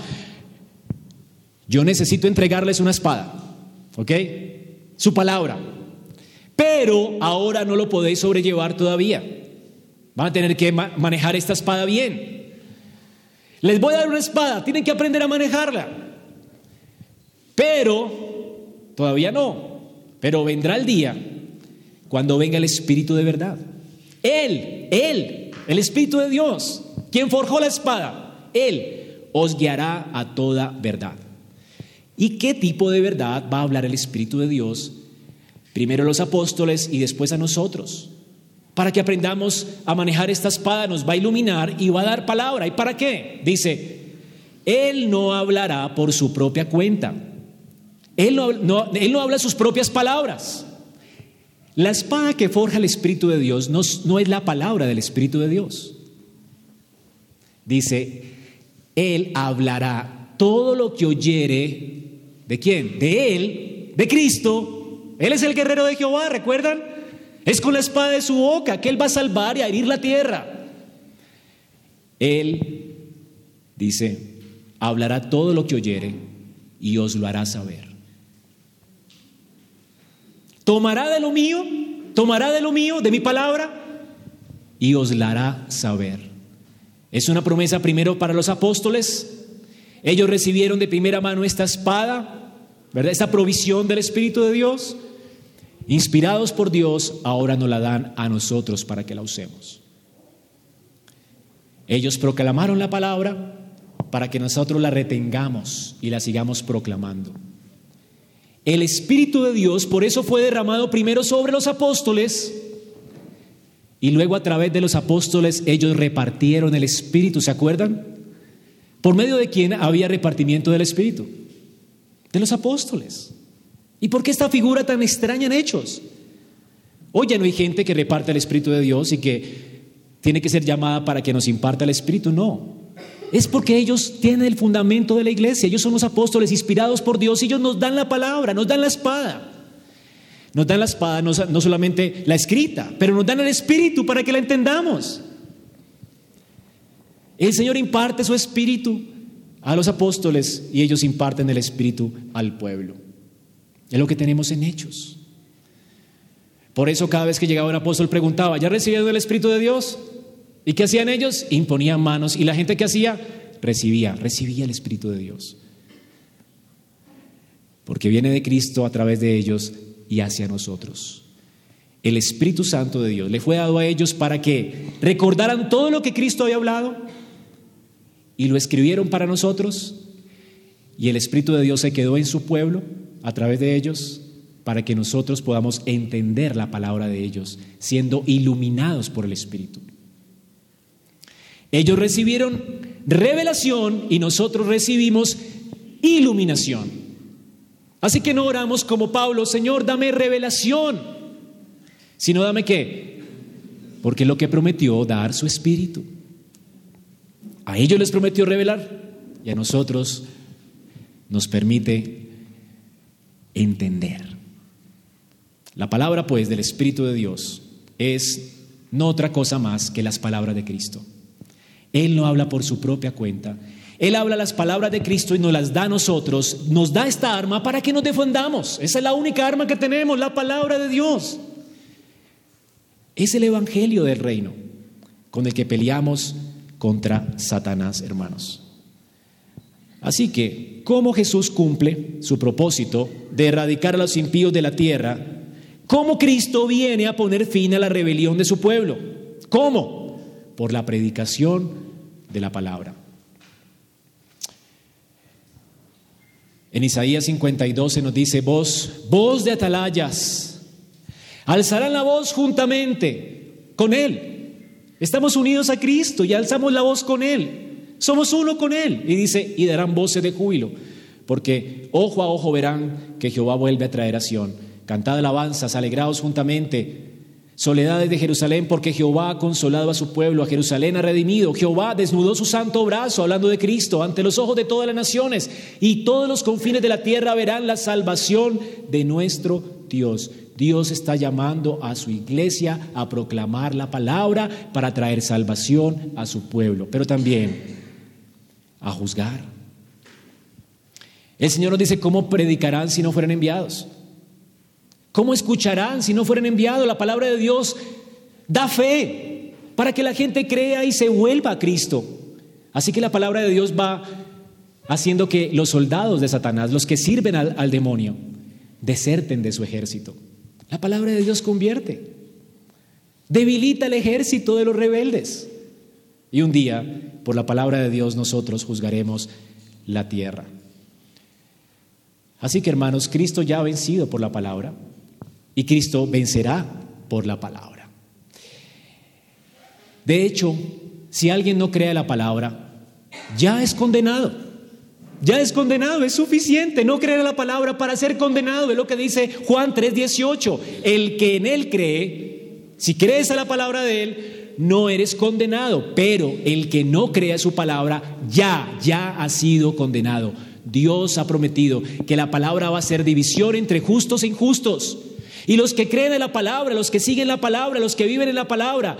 Yo necesito entregarles una espada. ¿Ok? Su palabra. Pero ahora no lo podéis sobrellevar todavía. Van a tener que manejar esta espada bien. Les voy a dar una espada, tienen que aprender a manejarla. Pero todavía no. Pero vendrá el día cuando venga el Espíritu de verdad. Él, Él, el Espíritu de Dios, quien forjó la espada, Él os guiará a toda verdad. ¿Y qué tipo de verdad va a hablar el Espíritu de Dios? Primero a los apóstoles y después a nosotros. Para que aprendamos a manejar esta espada, nos va a iluminar y va a dar palabra. ¿Y para qué? Dice, Él no hablará por su propia cuenta. Él no, él no habla sus propias palabras. La espada que forja el Espíritu de Dios no, no es la palabra del Espíritu de Dios. Dice, Él hablará todo lo que oyere ¿De quién? De Él, de Cristo. Él es el guerrero de Jehová, ¿recuerdan? Es con la espada de su boca que Él va a salvar y a herir la tierra. Él, dice, hablará todo lo que oyere y os lo hará saber. Tomará de lo mío, tomará de lo mío, de mi palabra, y os la hará saber. Es una promesa primero para los apóstoles, ellos recibieron de primera mano esta espada, ¿verdad? Esta provisión del Espíritu de Dios. Inspirados por Dios, ahora nos la dan a nosotros para que la usemos. Ellos proclamaron la palabra para que nosotros la retengamos y la sigamos proclamando. El Espíritu de Dios por eso fue derramado primero sobre los apóstoles y luego a través de los apóstoles ellos repartieron el Espíritu, ¿se acuerdan? ¿Por medio de quién había repartimiento del Espíritu? De los apóstoles. ¿Y por qué esta figura tan extraña en Hechos? Hoy ya no hay gente que reparte el Espíritu de Dios y que tiene que ser llamada para que nos imparta el Espíritu. No. Es porque ellos tienen el fundamento de la iglesia. Ellos son los apóstoles inspirados por Dios y ellos nos dan la palabra, nos dan la espada. Nos dan la espada, no, no solamente la escrita, pero nos dan el Espíritu para que la entendamos. El Señor imparte su espíritu a los apóstoles y ellos imparten el espíritu al pueblo. Es lo que tenemos en hechos. Por eso cada vez que llegaba un apóstol preguntaba, ¿ya recibieron el espíritu de Dios? ¿Y qué hacían ellos? Imponían manos y la gente que hacía recibía, recibía el espíritu de Dios. Porque viene de Cristo a través de ellos y hacia nosotros. El Espíritu Santo de Dios le fue dado a ellos para que recordaran todo lo que Cristo había hablado, y lo escribieron para nosotros y el Espíritu de Dios se quedó en su pueblo a través de ellos para que nosotros podamos entender la palabra de ellos, siendo iluminados por el Espíritu. Ellos recibieron revelación y nosotros recibimos iluminación. Así que no oramos como Pablo, Señor, dame revelación, sino dame qué, porque lo que prometió dar su Espíritu. A ellos les prometió revelar y a nosotros nos permite entender. La palabra pues del Espíritu de Dios es no otra cosa más que las palabras de Cristo. Él no habla por su propia cuenta. Él habla las palabras de Cristo y nos las da a nosotros. Nos da esta arma para que nos defendamos. Esa es la única arma que tenemos, la palabra de Dios. Es el Evangelio del reino con el que peleamos contra Satanás, hermanos. Así que, ¿cómo Jesús cumple su propósito de erradicar a los impíos de la tierra? ¿Cómo Cristo viene a poner fin a la rebelión de su pueblo? ¿Cómo? Por la predicación de la palabra. En Isaías 52 se nos dice, voz, voz de atalayas, alzarán la voz juntamente con él Estamos unidos a Cristo y alzamos la voz con Él. Somos uno con Él. Y dice, y darán voces de júbilo, porque ojo a ojo verán que Jehová vuelve a traer a Cantad alabanzas, alegraos juntamente. Soledades de Jerusalén, porque Jehová ha consolado a su pueblo, a Jerusalén ha redimido. Jehová desnudó su santo brazo, hablando de Cristo, ante los ojos de todas las naciones, y todos los confines de la tierra verán la salvación de nuestro Dios. Dios está llamando a su iglesia a proclamar la palabra para traer salvación a su pueblo, pero también a juzgar. El Señor nos dice, ¿cómo predicarán si no fueran enviados? ¿Cómo escucharán si no fueran enviados? La palabra de Dios da fe para que la gente crea y se vuelva a Cristo. Así que la palabra de Dios va haciendo que los soldados de Satanás, los que sirven al, demonio, deserten de su ejército. La palabra de Dios convierte, debilita el ejército de los rebeldes. Y un día, por la palabra de Dios, nosotros juzgaremos la tierra. Así que hermanos, Cristo ya ha vencido por la palabra y Cristo vencerá por la palabra. De hecho, si alguien no cree la palabra, ya es condenado. Ya es condenado, es suficiente no creer la palabra para ser condenado. Es lo que dice Juan 3:18. El que en él cree, si crees a la palabra de él, no eres condenado. Pero el que no cree a su palabra, ya, ya ha sido condenado. Dios ha prometido que la palabra va a ser división entre justos e injustos. Y los que creen en la palabra, los que siguen la palabra, los que viven en la palabra,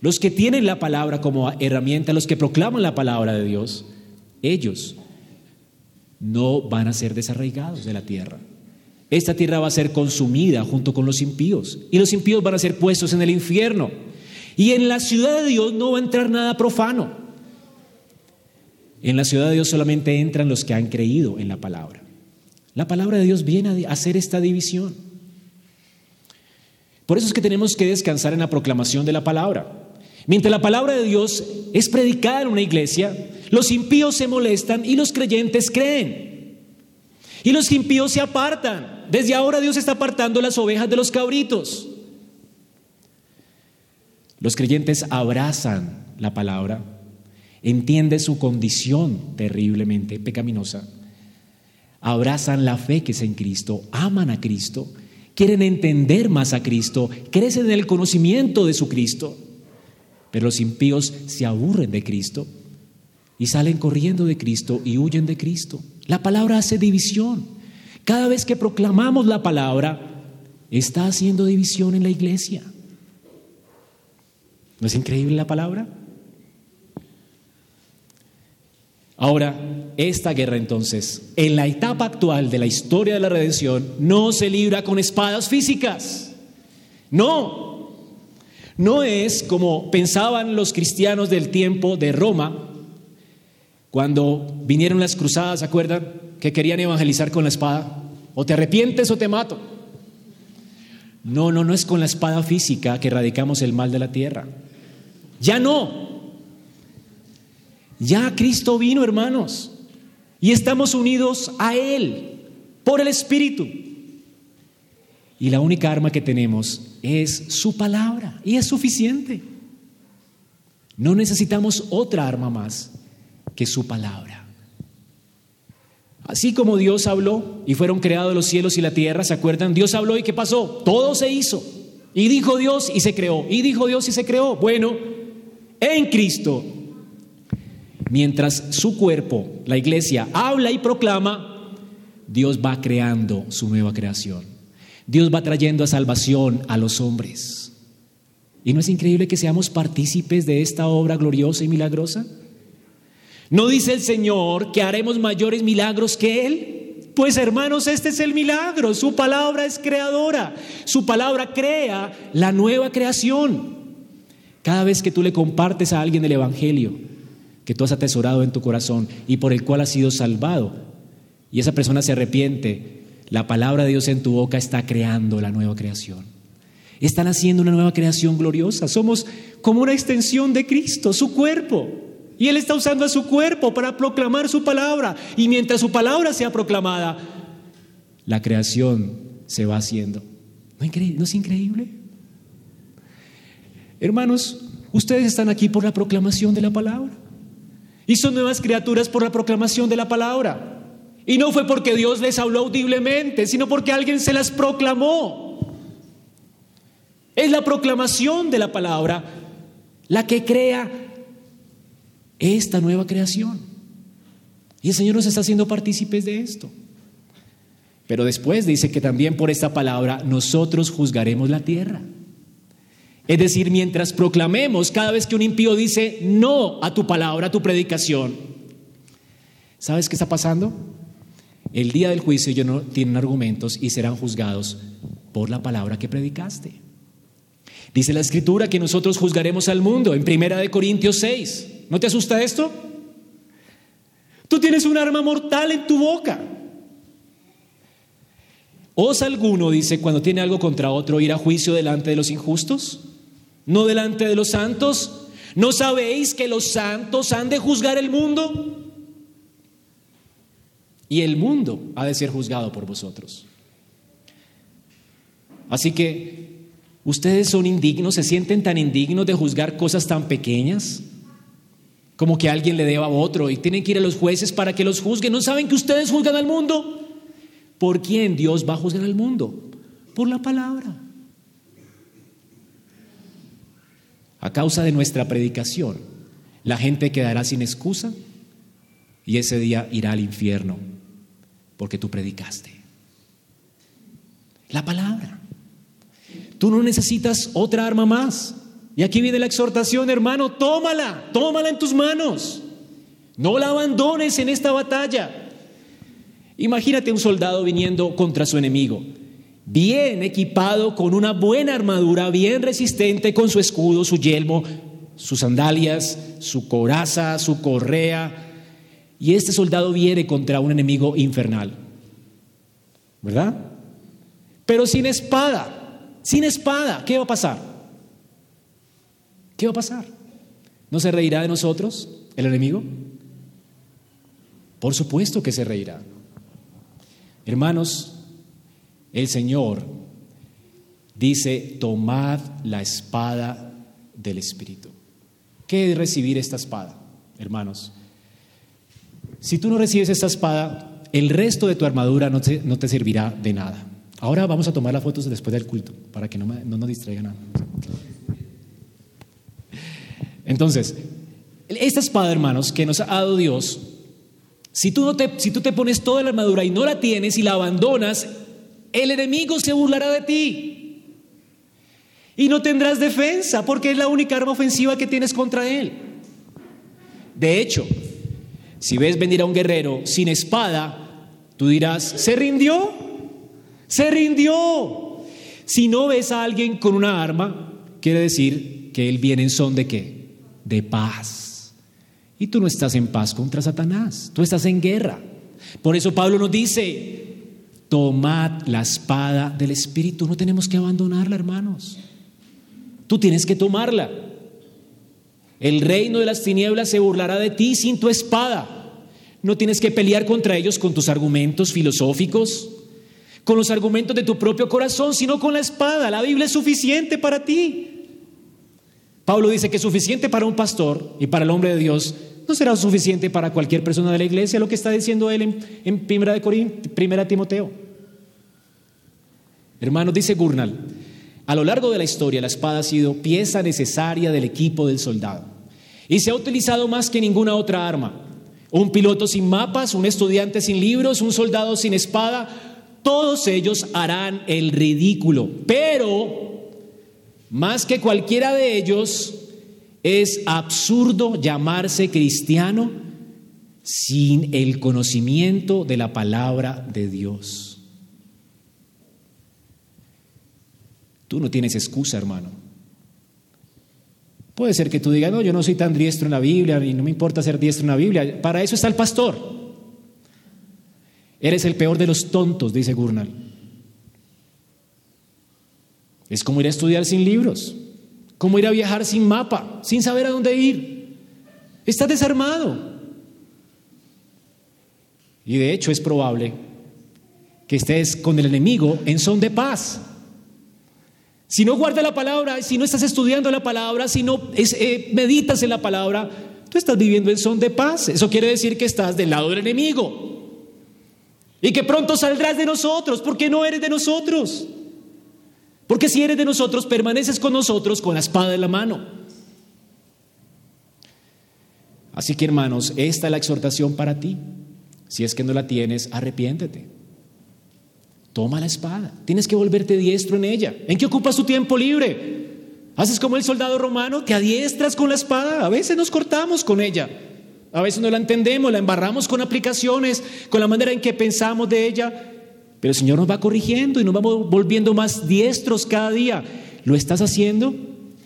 los que tienen la palabra como herramienta, los que proclaman la palabra de Dios, ellos no van a ser desarraigados de la tierra. Esta tierra va a ser consumida junto con los impíos y los impíos van a ser puestos en el infierno. Y en la ciudad de Dios no va a entrar nada profano. En la ciudad de Dios solamente entran los que han creído en la palabra. La palabra de Dios viene a hacer esta división. Por eso es que tenemos que descansar en la proclamación de la palabra. Mientras la palabra de Dios es predicada en una iglesia, los impíos se molestan y los creyentes creen. Y los impíos se apartan. Desde ahora Dios está apartando las ovejas de los cabritos. Los creyentes abrazan la palabra, entienden su condición terriblemente pecaminosa, abrazan la fe que es en Cristo, aman a Cristo quieren entender más a Cristo, crecen en el conocimiento de su Cristo. Pero los impíos se aburren de Cristo y salen corriendo de Cristo y huyen de Cristo. La palabra hace división. Cada vez que proclamamos la palabra, está haciendo división en la iglesia. ¿No es increíble la palabra? Ahora, esta guerra entonces, en la etapa actual de la historia de la redención, no se libra con espadas físicas. No, no es como pensaban los cristianos del tiempo de Roma, cuando vinieron las cruzadas, ¿se acuerdan? Que querían evangelizar con la espada. O te arrepientes o te mato. No, no, no es con la espada física que erradicamos el mal de la tierra. Ya no. Ya Cristo vino, hermanos, y estamos unidos a Él por el Espíritu. Y la única arma que tenemos es su palabra, y es suficiente. No necesitamos otra arma más que su palabra. Así como Dios habló y fueron creados los cielos y la tierra, ¿se acuerdan? Dios habló y ¿qué pasó? Todo se hizo. Y dijo Dios y se creó. Y dijo Dios y se creó. Bueno, en Cristo Mientras su cuerpo, la iglesia, habla y proclama, Dios va creando su nueva creación. Dios va trayendo a salvación a los hombres. ¿Y no es increíble que seamos partícipes de esta obra gloriosa y milagrosa? ¿No dice el Señor que haremos mayores milagros que Él? Pues hermanos, este es el milagro. Su palabra es creadora. Su palabra crea la nueva creación. Cada vez que tú le compartes a alguien el Evangelio, que tú has atesorado en tu corazón y por el cual has sido salvado, y esa persona se arrepiente, la palabra de Dios en tu boca está creando la nueva creación. Están haciendo una nueva creación gloriosa. Somos como una extensión de Cristo, su cuerpo. Y Él está usando a su cuerpo para proclamar su palabra. Y mientras su palabra sea proclamada, la creación se va haciendo. ¿No es increíble? Hermanos, ustedes están aquí por la proclamación de la palabra. Son nuevas criaturas por la proclamación de la palabra. Y no fue porque Dios les habló audiblemente, sino porque alguien se las proclamó. Es la proclamación de la palabra la que crea esta nueva creación. Y el Señor nos está haciendo partícipes de esto. Pero después dice que también por esta palabra nosotros juzgaremos la tierra. Es decir, mientras proclamemos cada vez que un impío dice no a tu palabra, a tu predicación, ¿sabes qué está pasando? El día del juicio ellos no tienen argumentos y serán juzgados por la palabra que predicaste. Dice la escritura que nosotros juzgaremos al mundo en Primera de Corintios 6. ¿No te asusta esto? Tú tienes un arma mortal en tu boca. ¿Osa alguno, dice, cuando tiene algo contra otro, ir a juicio delante de los injustos? ¿No delante de los santos? ¿No sabéis que los santos han de juzgar el mundo? Y el mundo ha de ser juzgado por vosotros. Así que, ¿ustedes son indignos? ¿Se sienten tan indignos de juzgar cosas tan pequeñas? Como que alguien le deba a otro y tienen que ir a los jueces para que los juzguen. ¿No saben que ustedes juzgan al mundo? ¿Por quién Dios va a juzgar al mundo? Por la palabra. A causa de nuestra predicación, la gente quedará sin excusa y ese día irá al infierno porque tú predicaste. La palabra. Tú no necesitas otra arma más. Y aquí viene la exhortación, hermano, tómala, tómala en tus manos. No la abandones en esta batalla. Imagínate un soldado viniendo contra su enemigo bien equipado con una buena armadura, bien resistente, con su escudo, su yelmo, sus sandalias, su coraza, su correa. Y este soldado viene contra un enemigo infernal. ¿Verdad? Pero sin espada, sin espada, ¿qué va a pasar? ¿Qué va a pasar? ¿No se reirá de nosotros el enemigo? Por supuesto que se reirá. Hermanos, el Señor dice, tomad la espada del Espíritu. ¿Qué es recibir esta espada, hermanos? Si tú no recibes esta espada, el resto de tu armadura no te, no te servirá de nada. Ahora vamos a tomar las fotos después del culto, para que no, no nos distraigan nada. Entonces, esta espada, hermanos, que nos ha dado Dios, si tú, no te, si tú te pones toda la armadura y no la tienes y la abandonas, el enemigo se burlará de ti. Y no tendrás defensa porque es la única arma ofensiva que tienes contra él. De hecho, si ves venir a un guerrero sin espada, tú dirás, se rindió, se rindió. Si no ves a alguien con una arma, quiere decir que él viene en son de qué? De paz. Y tú no estás en paz contra Satanás, tú estás en guerra. Por eso Pablo nos dice, Tomad la espada del Espíritu. No tenemos que abandonarla, hermanos. Tú tienes que tomarla. El reino de las tinieblas se burlará de ti sin tu espada. No tienes que pelear contra ellos con tus argumentos filosóficos, con los argumentos de tu propio corazón, sino con la espada. La Biblia es suficiente para ti. Pablo dice que es suficiente para un pastor y para el hombre de Dios no será suficiente para cualquier persona de la iglesia lo que está diciendo él en, primera, de primera Timoteo. Hermanos, dice Gurnal, a lo largo de la historia la espada ha sido pieza necesaria del equipo del soldado y se ha utilizado más que ninguna otra arma. Un piloto sin mapas, un estudiante sin libros, un soldado sin espada, todos ellos harán el ridículo, pero más que cualquiera de ellos, es absurdo llamarse cristiano sin el conocimiento de la palabra de Dios. Tú no tienes excusa, hermano. Puede ser que tú digas, no, yo no soy tan diestro en la Biblia y no me importa ser diestro en la Biblia. Para eso está el pastor. Eres el peor de los tontos, dice Gurnal. Es como ir a estudiar sin libros. Como ir a viajar sin mapa, sin saber a dónde ir. Estás desarmado. Y de hecho es probable que estés con el enemigo en son de paz. Si no guardas la palabra, si no estás estudiando la palabra, si no eh, meditas en la palabra, tú estás viviendo en son de paz. Eso quiere decir que estás del lado del enemigo. Y que pronto saldrás de nosotros, porque no eres de nosotros. Porque si eres de nosotros, permaneces con nosotros con la espada en la mano. Así que hermanos, esta es la exhortación para ti. Si es que no la tienes, arrepiéntete. Toma la espada. Tienes que volverte diestro en ella. ¿En qué ocupas tu tiempo libre? ¿Haces como el soldado romano? ¿Te adiestras con la espada? A veces nos cortamos con ella. A veces no la entendemos, la embarramos con aplicaciones, con la manera en que pensamos de ella. Pero el Señor nos va corrigiendo y nos vamos volviendo más diestros cada día. ¿Lo estás haciendo?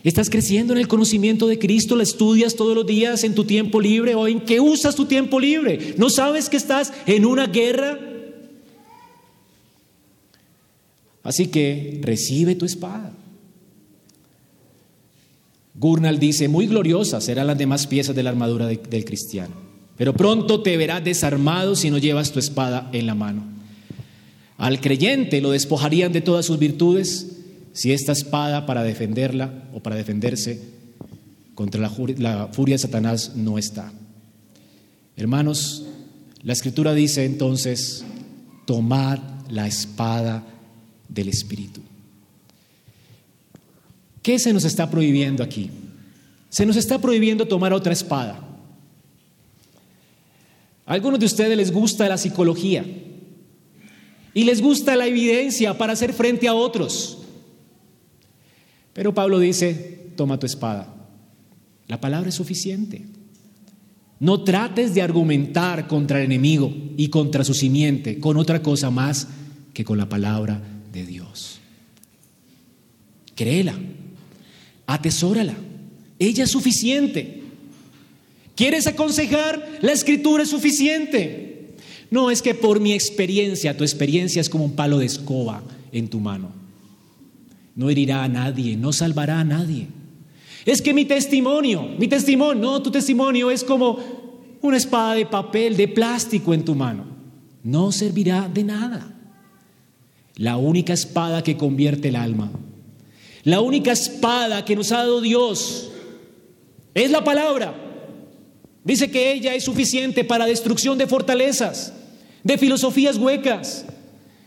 ¿Estás creciendo en el conocimiento de Cristo? ¿La estudias todos los días en tu tiempo libre? ¿O en qué usas tu tiempo libre? ¿No sabes que estás en una guerra? Así que recibe tu espada. Gurnal dice, muy gloriosas serán las demás piezas de la armadura del cristiano, pero pronto te verás desarmado si no llevas tu espada en la mano. Al creyente lo despojarían de todas sus virtudes si esta espada para defenderla o para defenderse contra la, la furia de Satanás no está. Hermanos, la escritura dice entonces, tomad la espada del Espíritu. ¿Qué se nos está prohibiendo aquí? Se nos está prohibiendo tomar otra espada. A algunos de ustedes les gusta la psicología y les gusta la evidencia para hacer frente a otros. Pero Pablo dice, toma tu espada. La palabra es suficiente. No trates de argumentar contra el enemigo y contra su simiente con otra cosa más que con la palabra de Dios. Créela, atesórala. Ella es suficiente. ¿Quieres aconsejar? La escritura es suficiente. No es que por mi experiencia, tu experiencia es como un palo de escoba en tu mano. No herirá a nadie, no salvará a nadie. Es que mi testimonio, mi testimonio, no, tu testimonio es como una espada de papel, de plástico en tu mano. No servirá de nada. La única espada que convierte el alma la única espada que nos ha dado Dios es la palabra. Dice que ella es suficiente para destrucción de fortalezas, de filosofías huecas.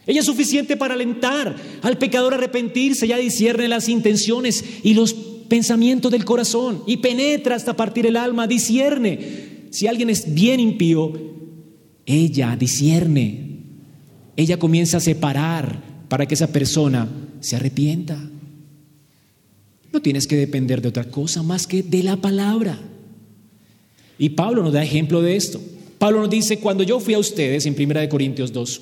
Ella es suficiente para alentar al pecador a arrepentirse, ya discierne las intenciones y los pensamientos del corazón y penetra hasta partir el alma, discierne. Si alguien es bien impío, ella discierne. Ella comienza a separar para que esa persona se arrepienta. No tienes que depender de otra cosa más que de la palabra. Y Pablo nos da ejemplo de esto. Pablo nos dice, cuando yo fui a ustedes en 1 Corintios 2,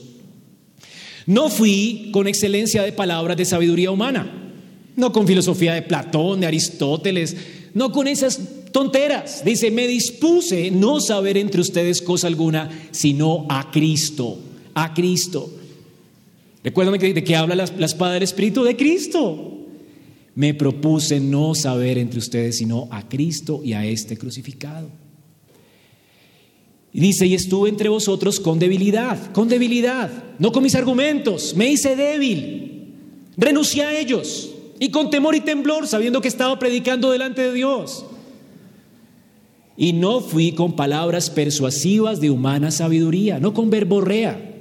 no fui con excelencia de palabras de sabiduría humana, no con filosofía de Platón, de Aristóteles, no con esas tonteras. Dice, me dispuse no saber entre ustedes cosa alguna, sino a Cristo, a Cristo. Recuerdan de que habla la, la espada del Espíritu de Cristo me propuse no saber entre ustedes sino a Cristo y a este crucificado. Y dice, y estuve entre vosotros con debilidad, con debilidad, no con mis argumentos, me hice débil, renuncié a ellos y con temor y temblor, sabiendo que estaba predicando delante de Dios. Y no fui con palabras persuasivas de humana sabiduría, no con verborrea,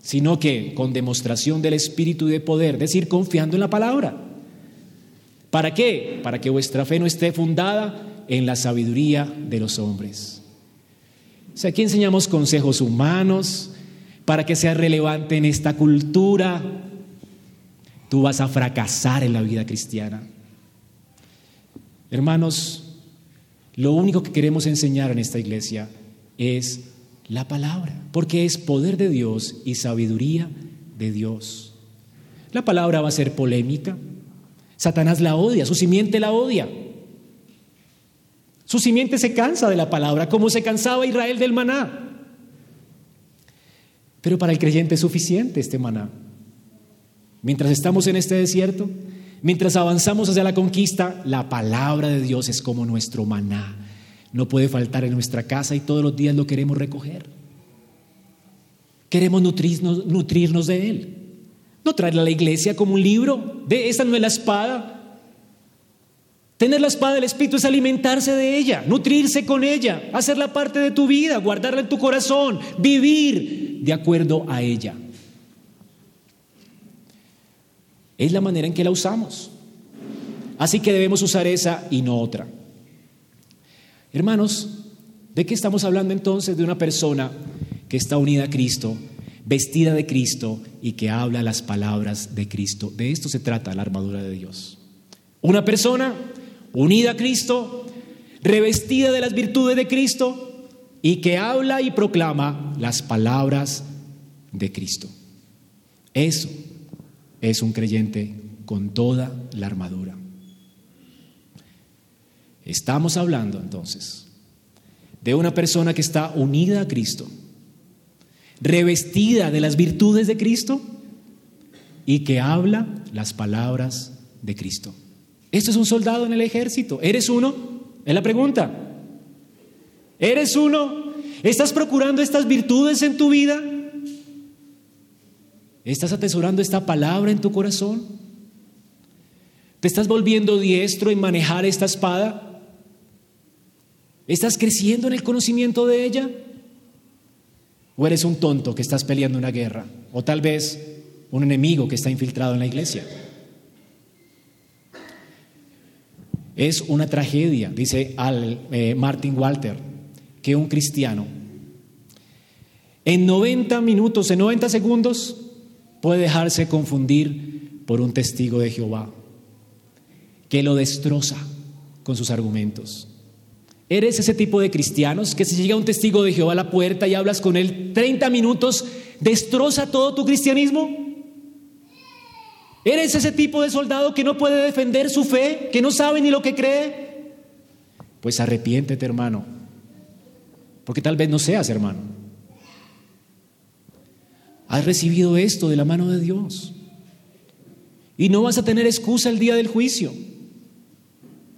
sino que con demostración del Espíritu de poder, es decir, confiando en la palabra. ¿Para qué? Para que vuestra fe no esté fundada en la sabiduría de los hombres. O sea, aquí enseñamos consejos humanos para que sea relevante en esta cultura. Tú vas a fracasar en la vida cristiana. Hermanos, lo único que queremos enseñar en esta iglesia es la palabra, porque es poder de Dios y sabiduría de Dios. La palabra va a ser polémica, Satanás la odia, su simiente la odia. Su simiente se cansa de la palabra, como se cansaba Israel del maná. Pero para el creyente es suficiente este maná. Mientras estamos en este desierto, mientras avanzamos hacia la conquista, la palabra de Dios es como nuestro maná. No puede faltar en nuestra casa y todos los días lo queremos recoger. Queremos nutrirnos, de Él. No traerla a la iglesia como un libro. De esta no es la espada. Tener la espada del Espíritu es alimentarse de ella, nutrirse con ella, hacerla parte de tu vida, guardarla en tu corazón, vivir de acuerdo a ella. es la manera en que la usamos. Así que debemos usar esa y no otra. Hermanos, ¿de qué estamos hablando entonces? De una persona que está unida a Cristo, vestida de Cristo y que habla las palabras de Cristo. De esto se trata la armadura de Dios. Una persona unida a Cristo, revestida de las virtudes de Cristo y que habla y proclama las palabras de Cristo. Eso es un creyente con toda la armadura. Estamos hablando entonces de una persona que está unida a Cristo, revestida de las virtudes de Cristo y que habla las palabras de Cristo. Esto es un soldado en el ejército. ¿Eres uno? Es la pregunta. ¿Eres uno? ¿Estás procurando estas virtudes en tu vida? ¿Estás atesorando esta palabra en tu corazón? ¿Te estás volviendo diestro en manejar esta espada? ¿Estás creciendo en el conocimiento de ella? ¿O eres un tonto que estás peleando una guerra? ¿O tal vez un enemigo que está infiltrado en la iglesia? Es una tragedia, dice al, eh, Martin Walter, que un cristiano en 90 minutos, en 90 segundos, puede dejarse confundir por un testigo de Jehová, que lo destroza con sus argumentos. ¿Eres ese tipo de cristianos que si llega un testigo de Jehová a la puerta y hablas con él 30 minutos, destroza todo tu cristianismo? ¿Eres ese tipo de soldado que no puede defender su fe, que no sabe ni lo que cree? Pues arrepiéntete, hermano, porque tal vez no seas hermano. Has recibido esto de la mano de Dios y no vas a tener excusa el día del juicio.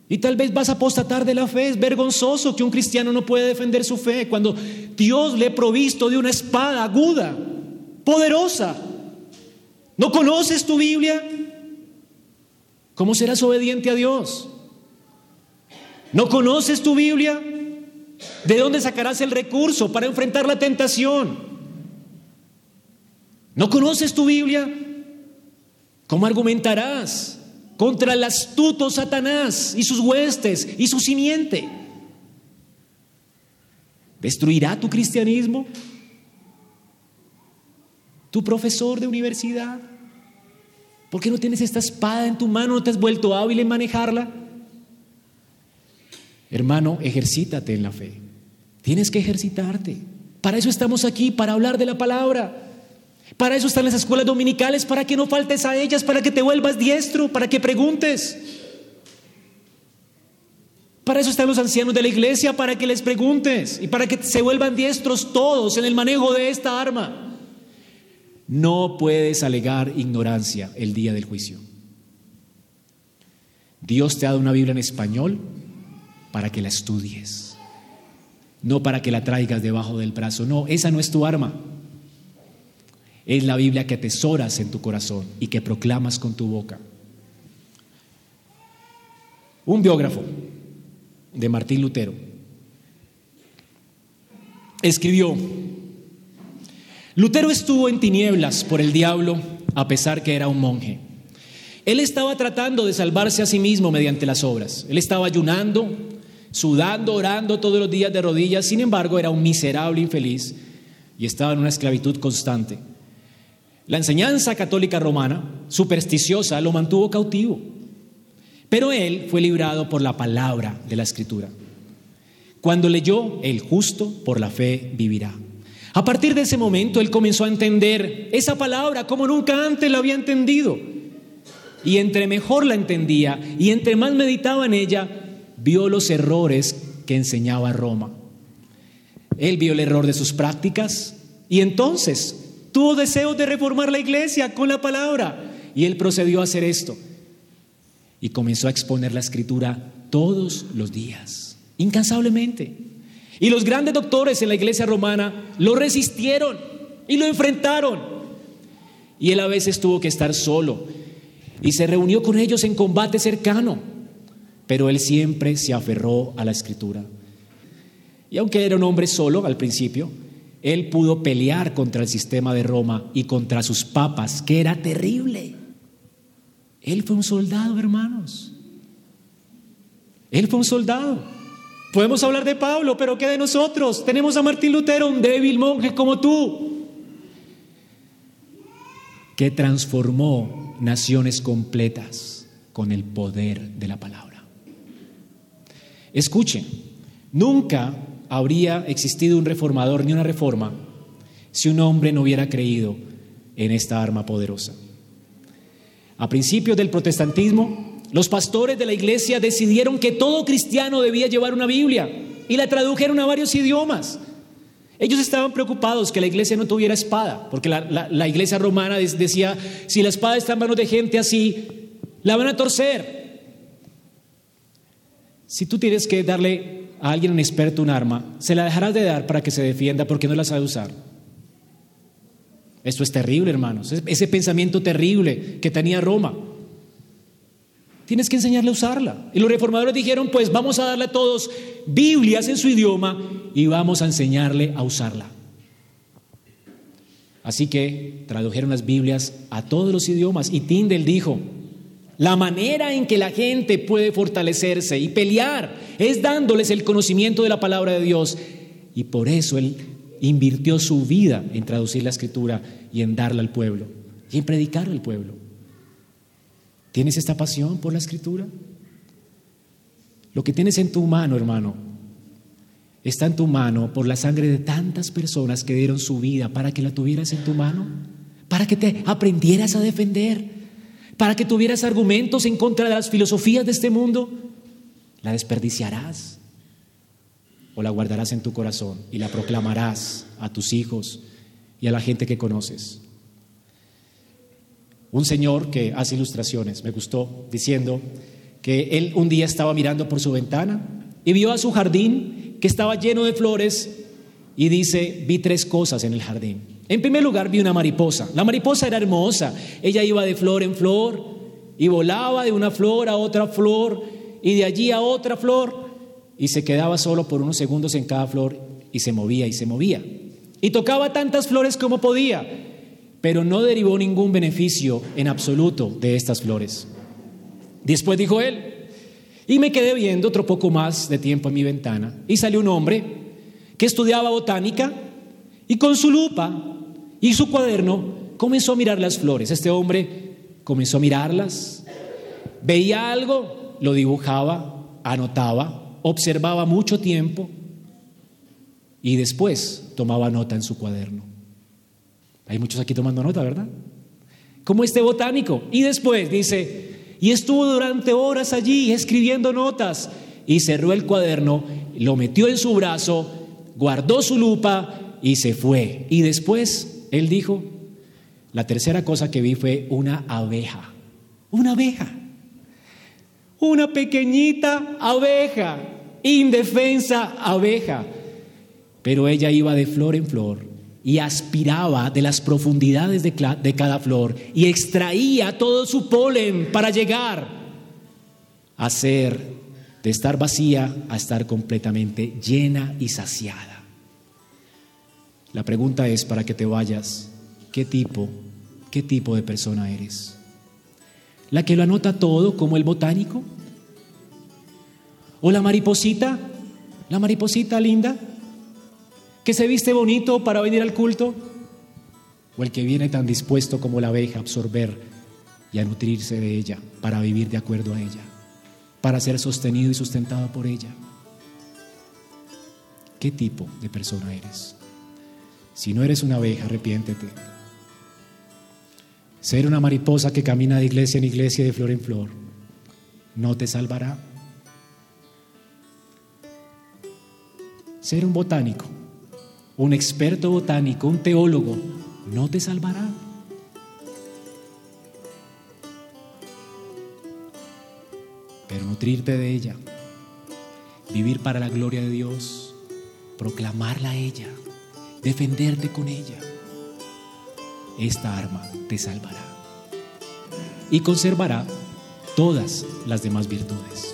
Y tal vez vas a apostatar de la fe. Es vergonzoso que un cristiano no puede defender su fe cuando Dios le ha provisto de una espada aguda, poderosa. ¿No conoces tu Biblia? ¿Cómo serás obediente a Dios? ¿No conoces tu Biblia? ¿De dónde sacarás el recurso para enfrentar la tentación? ¿No conoces tu Biblia? ¿Cómo argumentarás? contra el astuto Satanás y sus huestes y su simiente. ¿Destruirá tu cristianismo? ¿Tu profesor de universidad? ¿Por qué no tienes esta espada en tu mano? ¿No te has vuelto hábil en manejarla? Hermano, ejercítate en la fe. Tienes que ejercitarte. Para eso estamos aquí, para hablar de la palabra. Para eso están las escuelas dominicales, para que no faltes a ellas, para que te vuelvas diestro, para que preguntes. Para eso están los ancianos de la iglesia, para que les preguntes y para que se vuelvan diestros todos en el manejo de esta arma. No puedes alegar ignorancia el día del juicio. Dios te ha dado una Biblia en español para que la estudies, no para que la traigas debajo del brazo. No, esa no es tu arma. Es la Biblia que atesoras en tu corazón y que proclamas con tu boca. Un biógrafo de Martín Lutero escribió, Lutero estuvo en tinieblas por el diablo a pesar que era un monje. Él estaba tratando de salvarse a sí mismo mediante las obras. Él estaba ayunando, sudando, orando todos los días de rodillas. Sin embargo, era un miserable infeliz y estaba en una esclavitud constante. La enseñanza católica romana, supersticiosa, lo mantuvo cautivo. Pero él fue librado por la palabra de la escritura. Cuando leyó, el justo por la fe vivirá. A partir de ese momento, él comenzó a entender esa palabra como nunca antes la había entendido. Y entre mejor la entendía y entre más meditaba en ella, vio los errores que enseñaba Roma. Él vio el error de sus prácticas y entonces Tuvo deseos de reformar la iglesia con la palabra y él procedió a hacer esto. Y comenzó a exponer la escritura todos los días, incansablemente. Y los grandes doctores en la iglesia romana lo resistieron y lo enfrentaron. Y él a veces tuvo que estar solo y se reunió con ellos en combate cercano, pero él siempre se aferró a la escritura. Y aunque era un hombre solo al principio, él pudo pelear contra el sistema de Roma y contra sus papas, que era terrible. Él fue un soldado, hermanos. Él fue un soldado. Podemos hablar de Pablo, pero ¿qué de nosotros? Tenemos a Martín Lutero, un débil monje como tú, que transformó naciones completas con el poder de la palabra. Escuchen, nunca habría existido un reformador ni una reforma si un hombre no hubiera creído en esta arma poderosa. A principios del protestantismo, los pastores de la iglesia decidieron que todo cristiano debía llevar una Biblia y la tradujeron a varios idiomas. Ellos estaban preocupados que la iglesia no tuviera espada, porque la, iglesia romana decía, si la espada está en manos de gente así, la van a torcer. Si tú tienes que darle a alguien un experto un arma, se la dejarás de dar para que se defienda porque no la sabe usar. Esto es terrible, hermanos. Ese pensamiento terrible que tenía Roma. Tienes que enseñarle a usarla. Y los reformadores dijeron, pues vamos a darle a todos Biblias en su idioma y vamos a enseñarle a usarla. Así que tradujeron las Biblias a todos los idiomas y Tyndale dijo, la manera en que la gente puede fortalecerse y pelear es dándoles el conocimiento de la palabra de Dios. Y por eso él invirtió su vida en traducir la escritura y en darla al pueblo y en predicar al pueblo. ¿Tienes esta pasión por la escritura? Lo que tienes en tu mano, hermano, está en tu mano por la sangre de tantas personas que dieron su vida para que la tuvieras en tu mano, para que te aprendieras a defender, para que tuvieras argumentos en contra de las filosofías de este mundo. La desperdiciarás o la guardarás en tu corazón y la proclamarás a tus hijos y a la gente que conoces. Un señor que hace ilustraciones me gustó diciendo que él un día estaba mirando por su ventana y vio a su jardín que estaba lleno de flores y dice, vi tres cosas en el jardín. En primer lugar vi una mariposa. La mariposa era hermosa. Ella iba de flor en flor y volaba de una flor a otra flor y de allí a otra flor y se quedaba solo por unos segundos en cada flor y se movía y se movía. Y tocaba tantas flores como podía, pero no derivó ningún beneficio en absoluto de estas flores. Después dijo él, y me quedé viendo otro poco más de tiempo en mi ventana, y salió un hombre que estudiaba botánica y con su lupa y su cuaderno comenzó a mirar las flores. Este hombre comenzó a mirarlas, veía algo, lo dibujaba, anotaba, observaba mucho tiempo y después tomaba nota en su cuaderno. Hay muchos aquí tomando nota, ¿verdad? Como este botánico. Y después dice, y estuvo durante horas allí escribiendo notas y cerró el cuaderno, lo metió en su brazo, guardó su lupa y se fue. Y después él dijo, la tercera cosa que vi fue una abeja, una abeja, una pequeñita abeja indefensa abeja. Pero ella iba de flor en flor y aspiraba de las profundidades de, cada flor y extraía todo su polen para llegar a ser, de estar vacía, a estar completamente llena y saciada. La pregunta es, para que te vayas, ¿qué tipo, qué tipo de persona eres? ¿La que lo anota todo como el botánico? ¿O la mariposita? ¿La mariposita linda? ¿Que se viste bonito para venir al culto? ¿O el que viene tan dispuesto como la abeja a absorber y a nutrirse de ella para vivir de acuerdo a ella? Para ser sostenido y sustentado por ella. ¿Qué tipo de persona eres? Si no eres una abeja, arrepiéntete. Ser una mariposa que camina de iglesia en iglesia, de flor en flor, no te salvará. Ser un botánico, un experto botánico, un teólogo, no te salvará. Pero nutrirte de ella, vivir para la gloria de Dios, proclamarla a ella, defenderte con ella, esta arma te salvará y conservará todas las demás virtudes.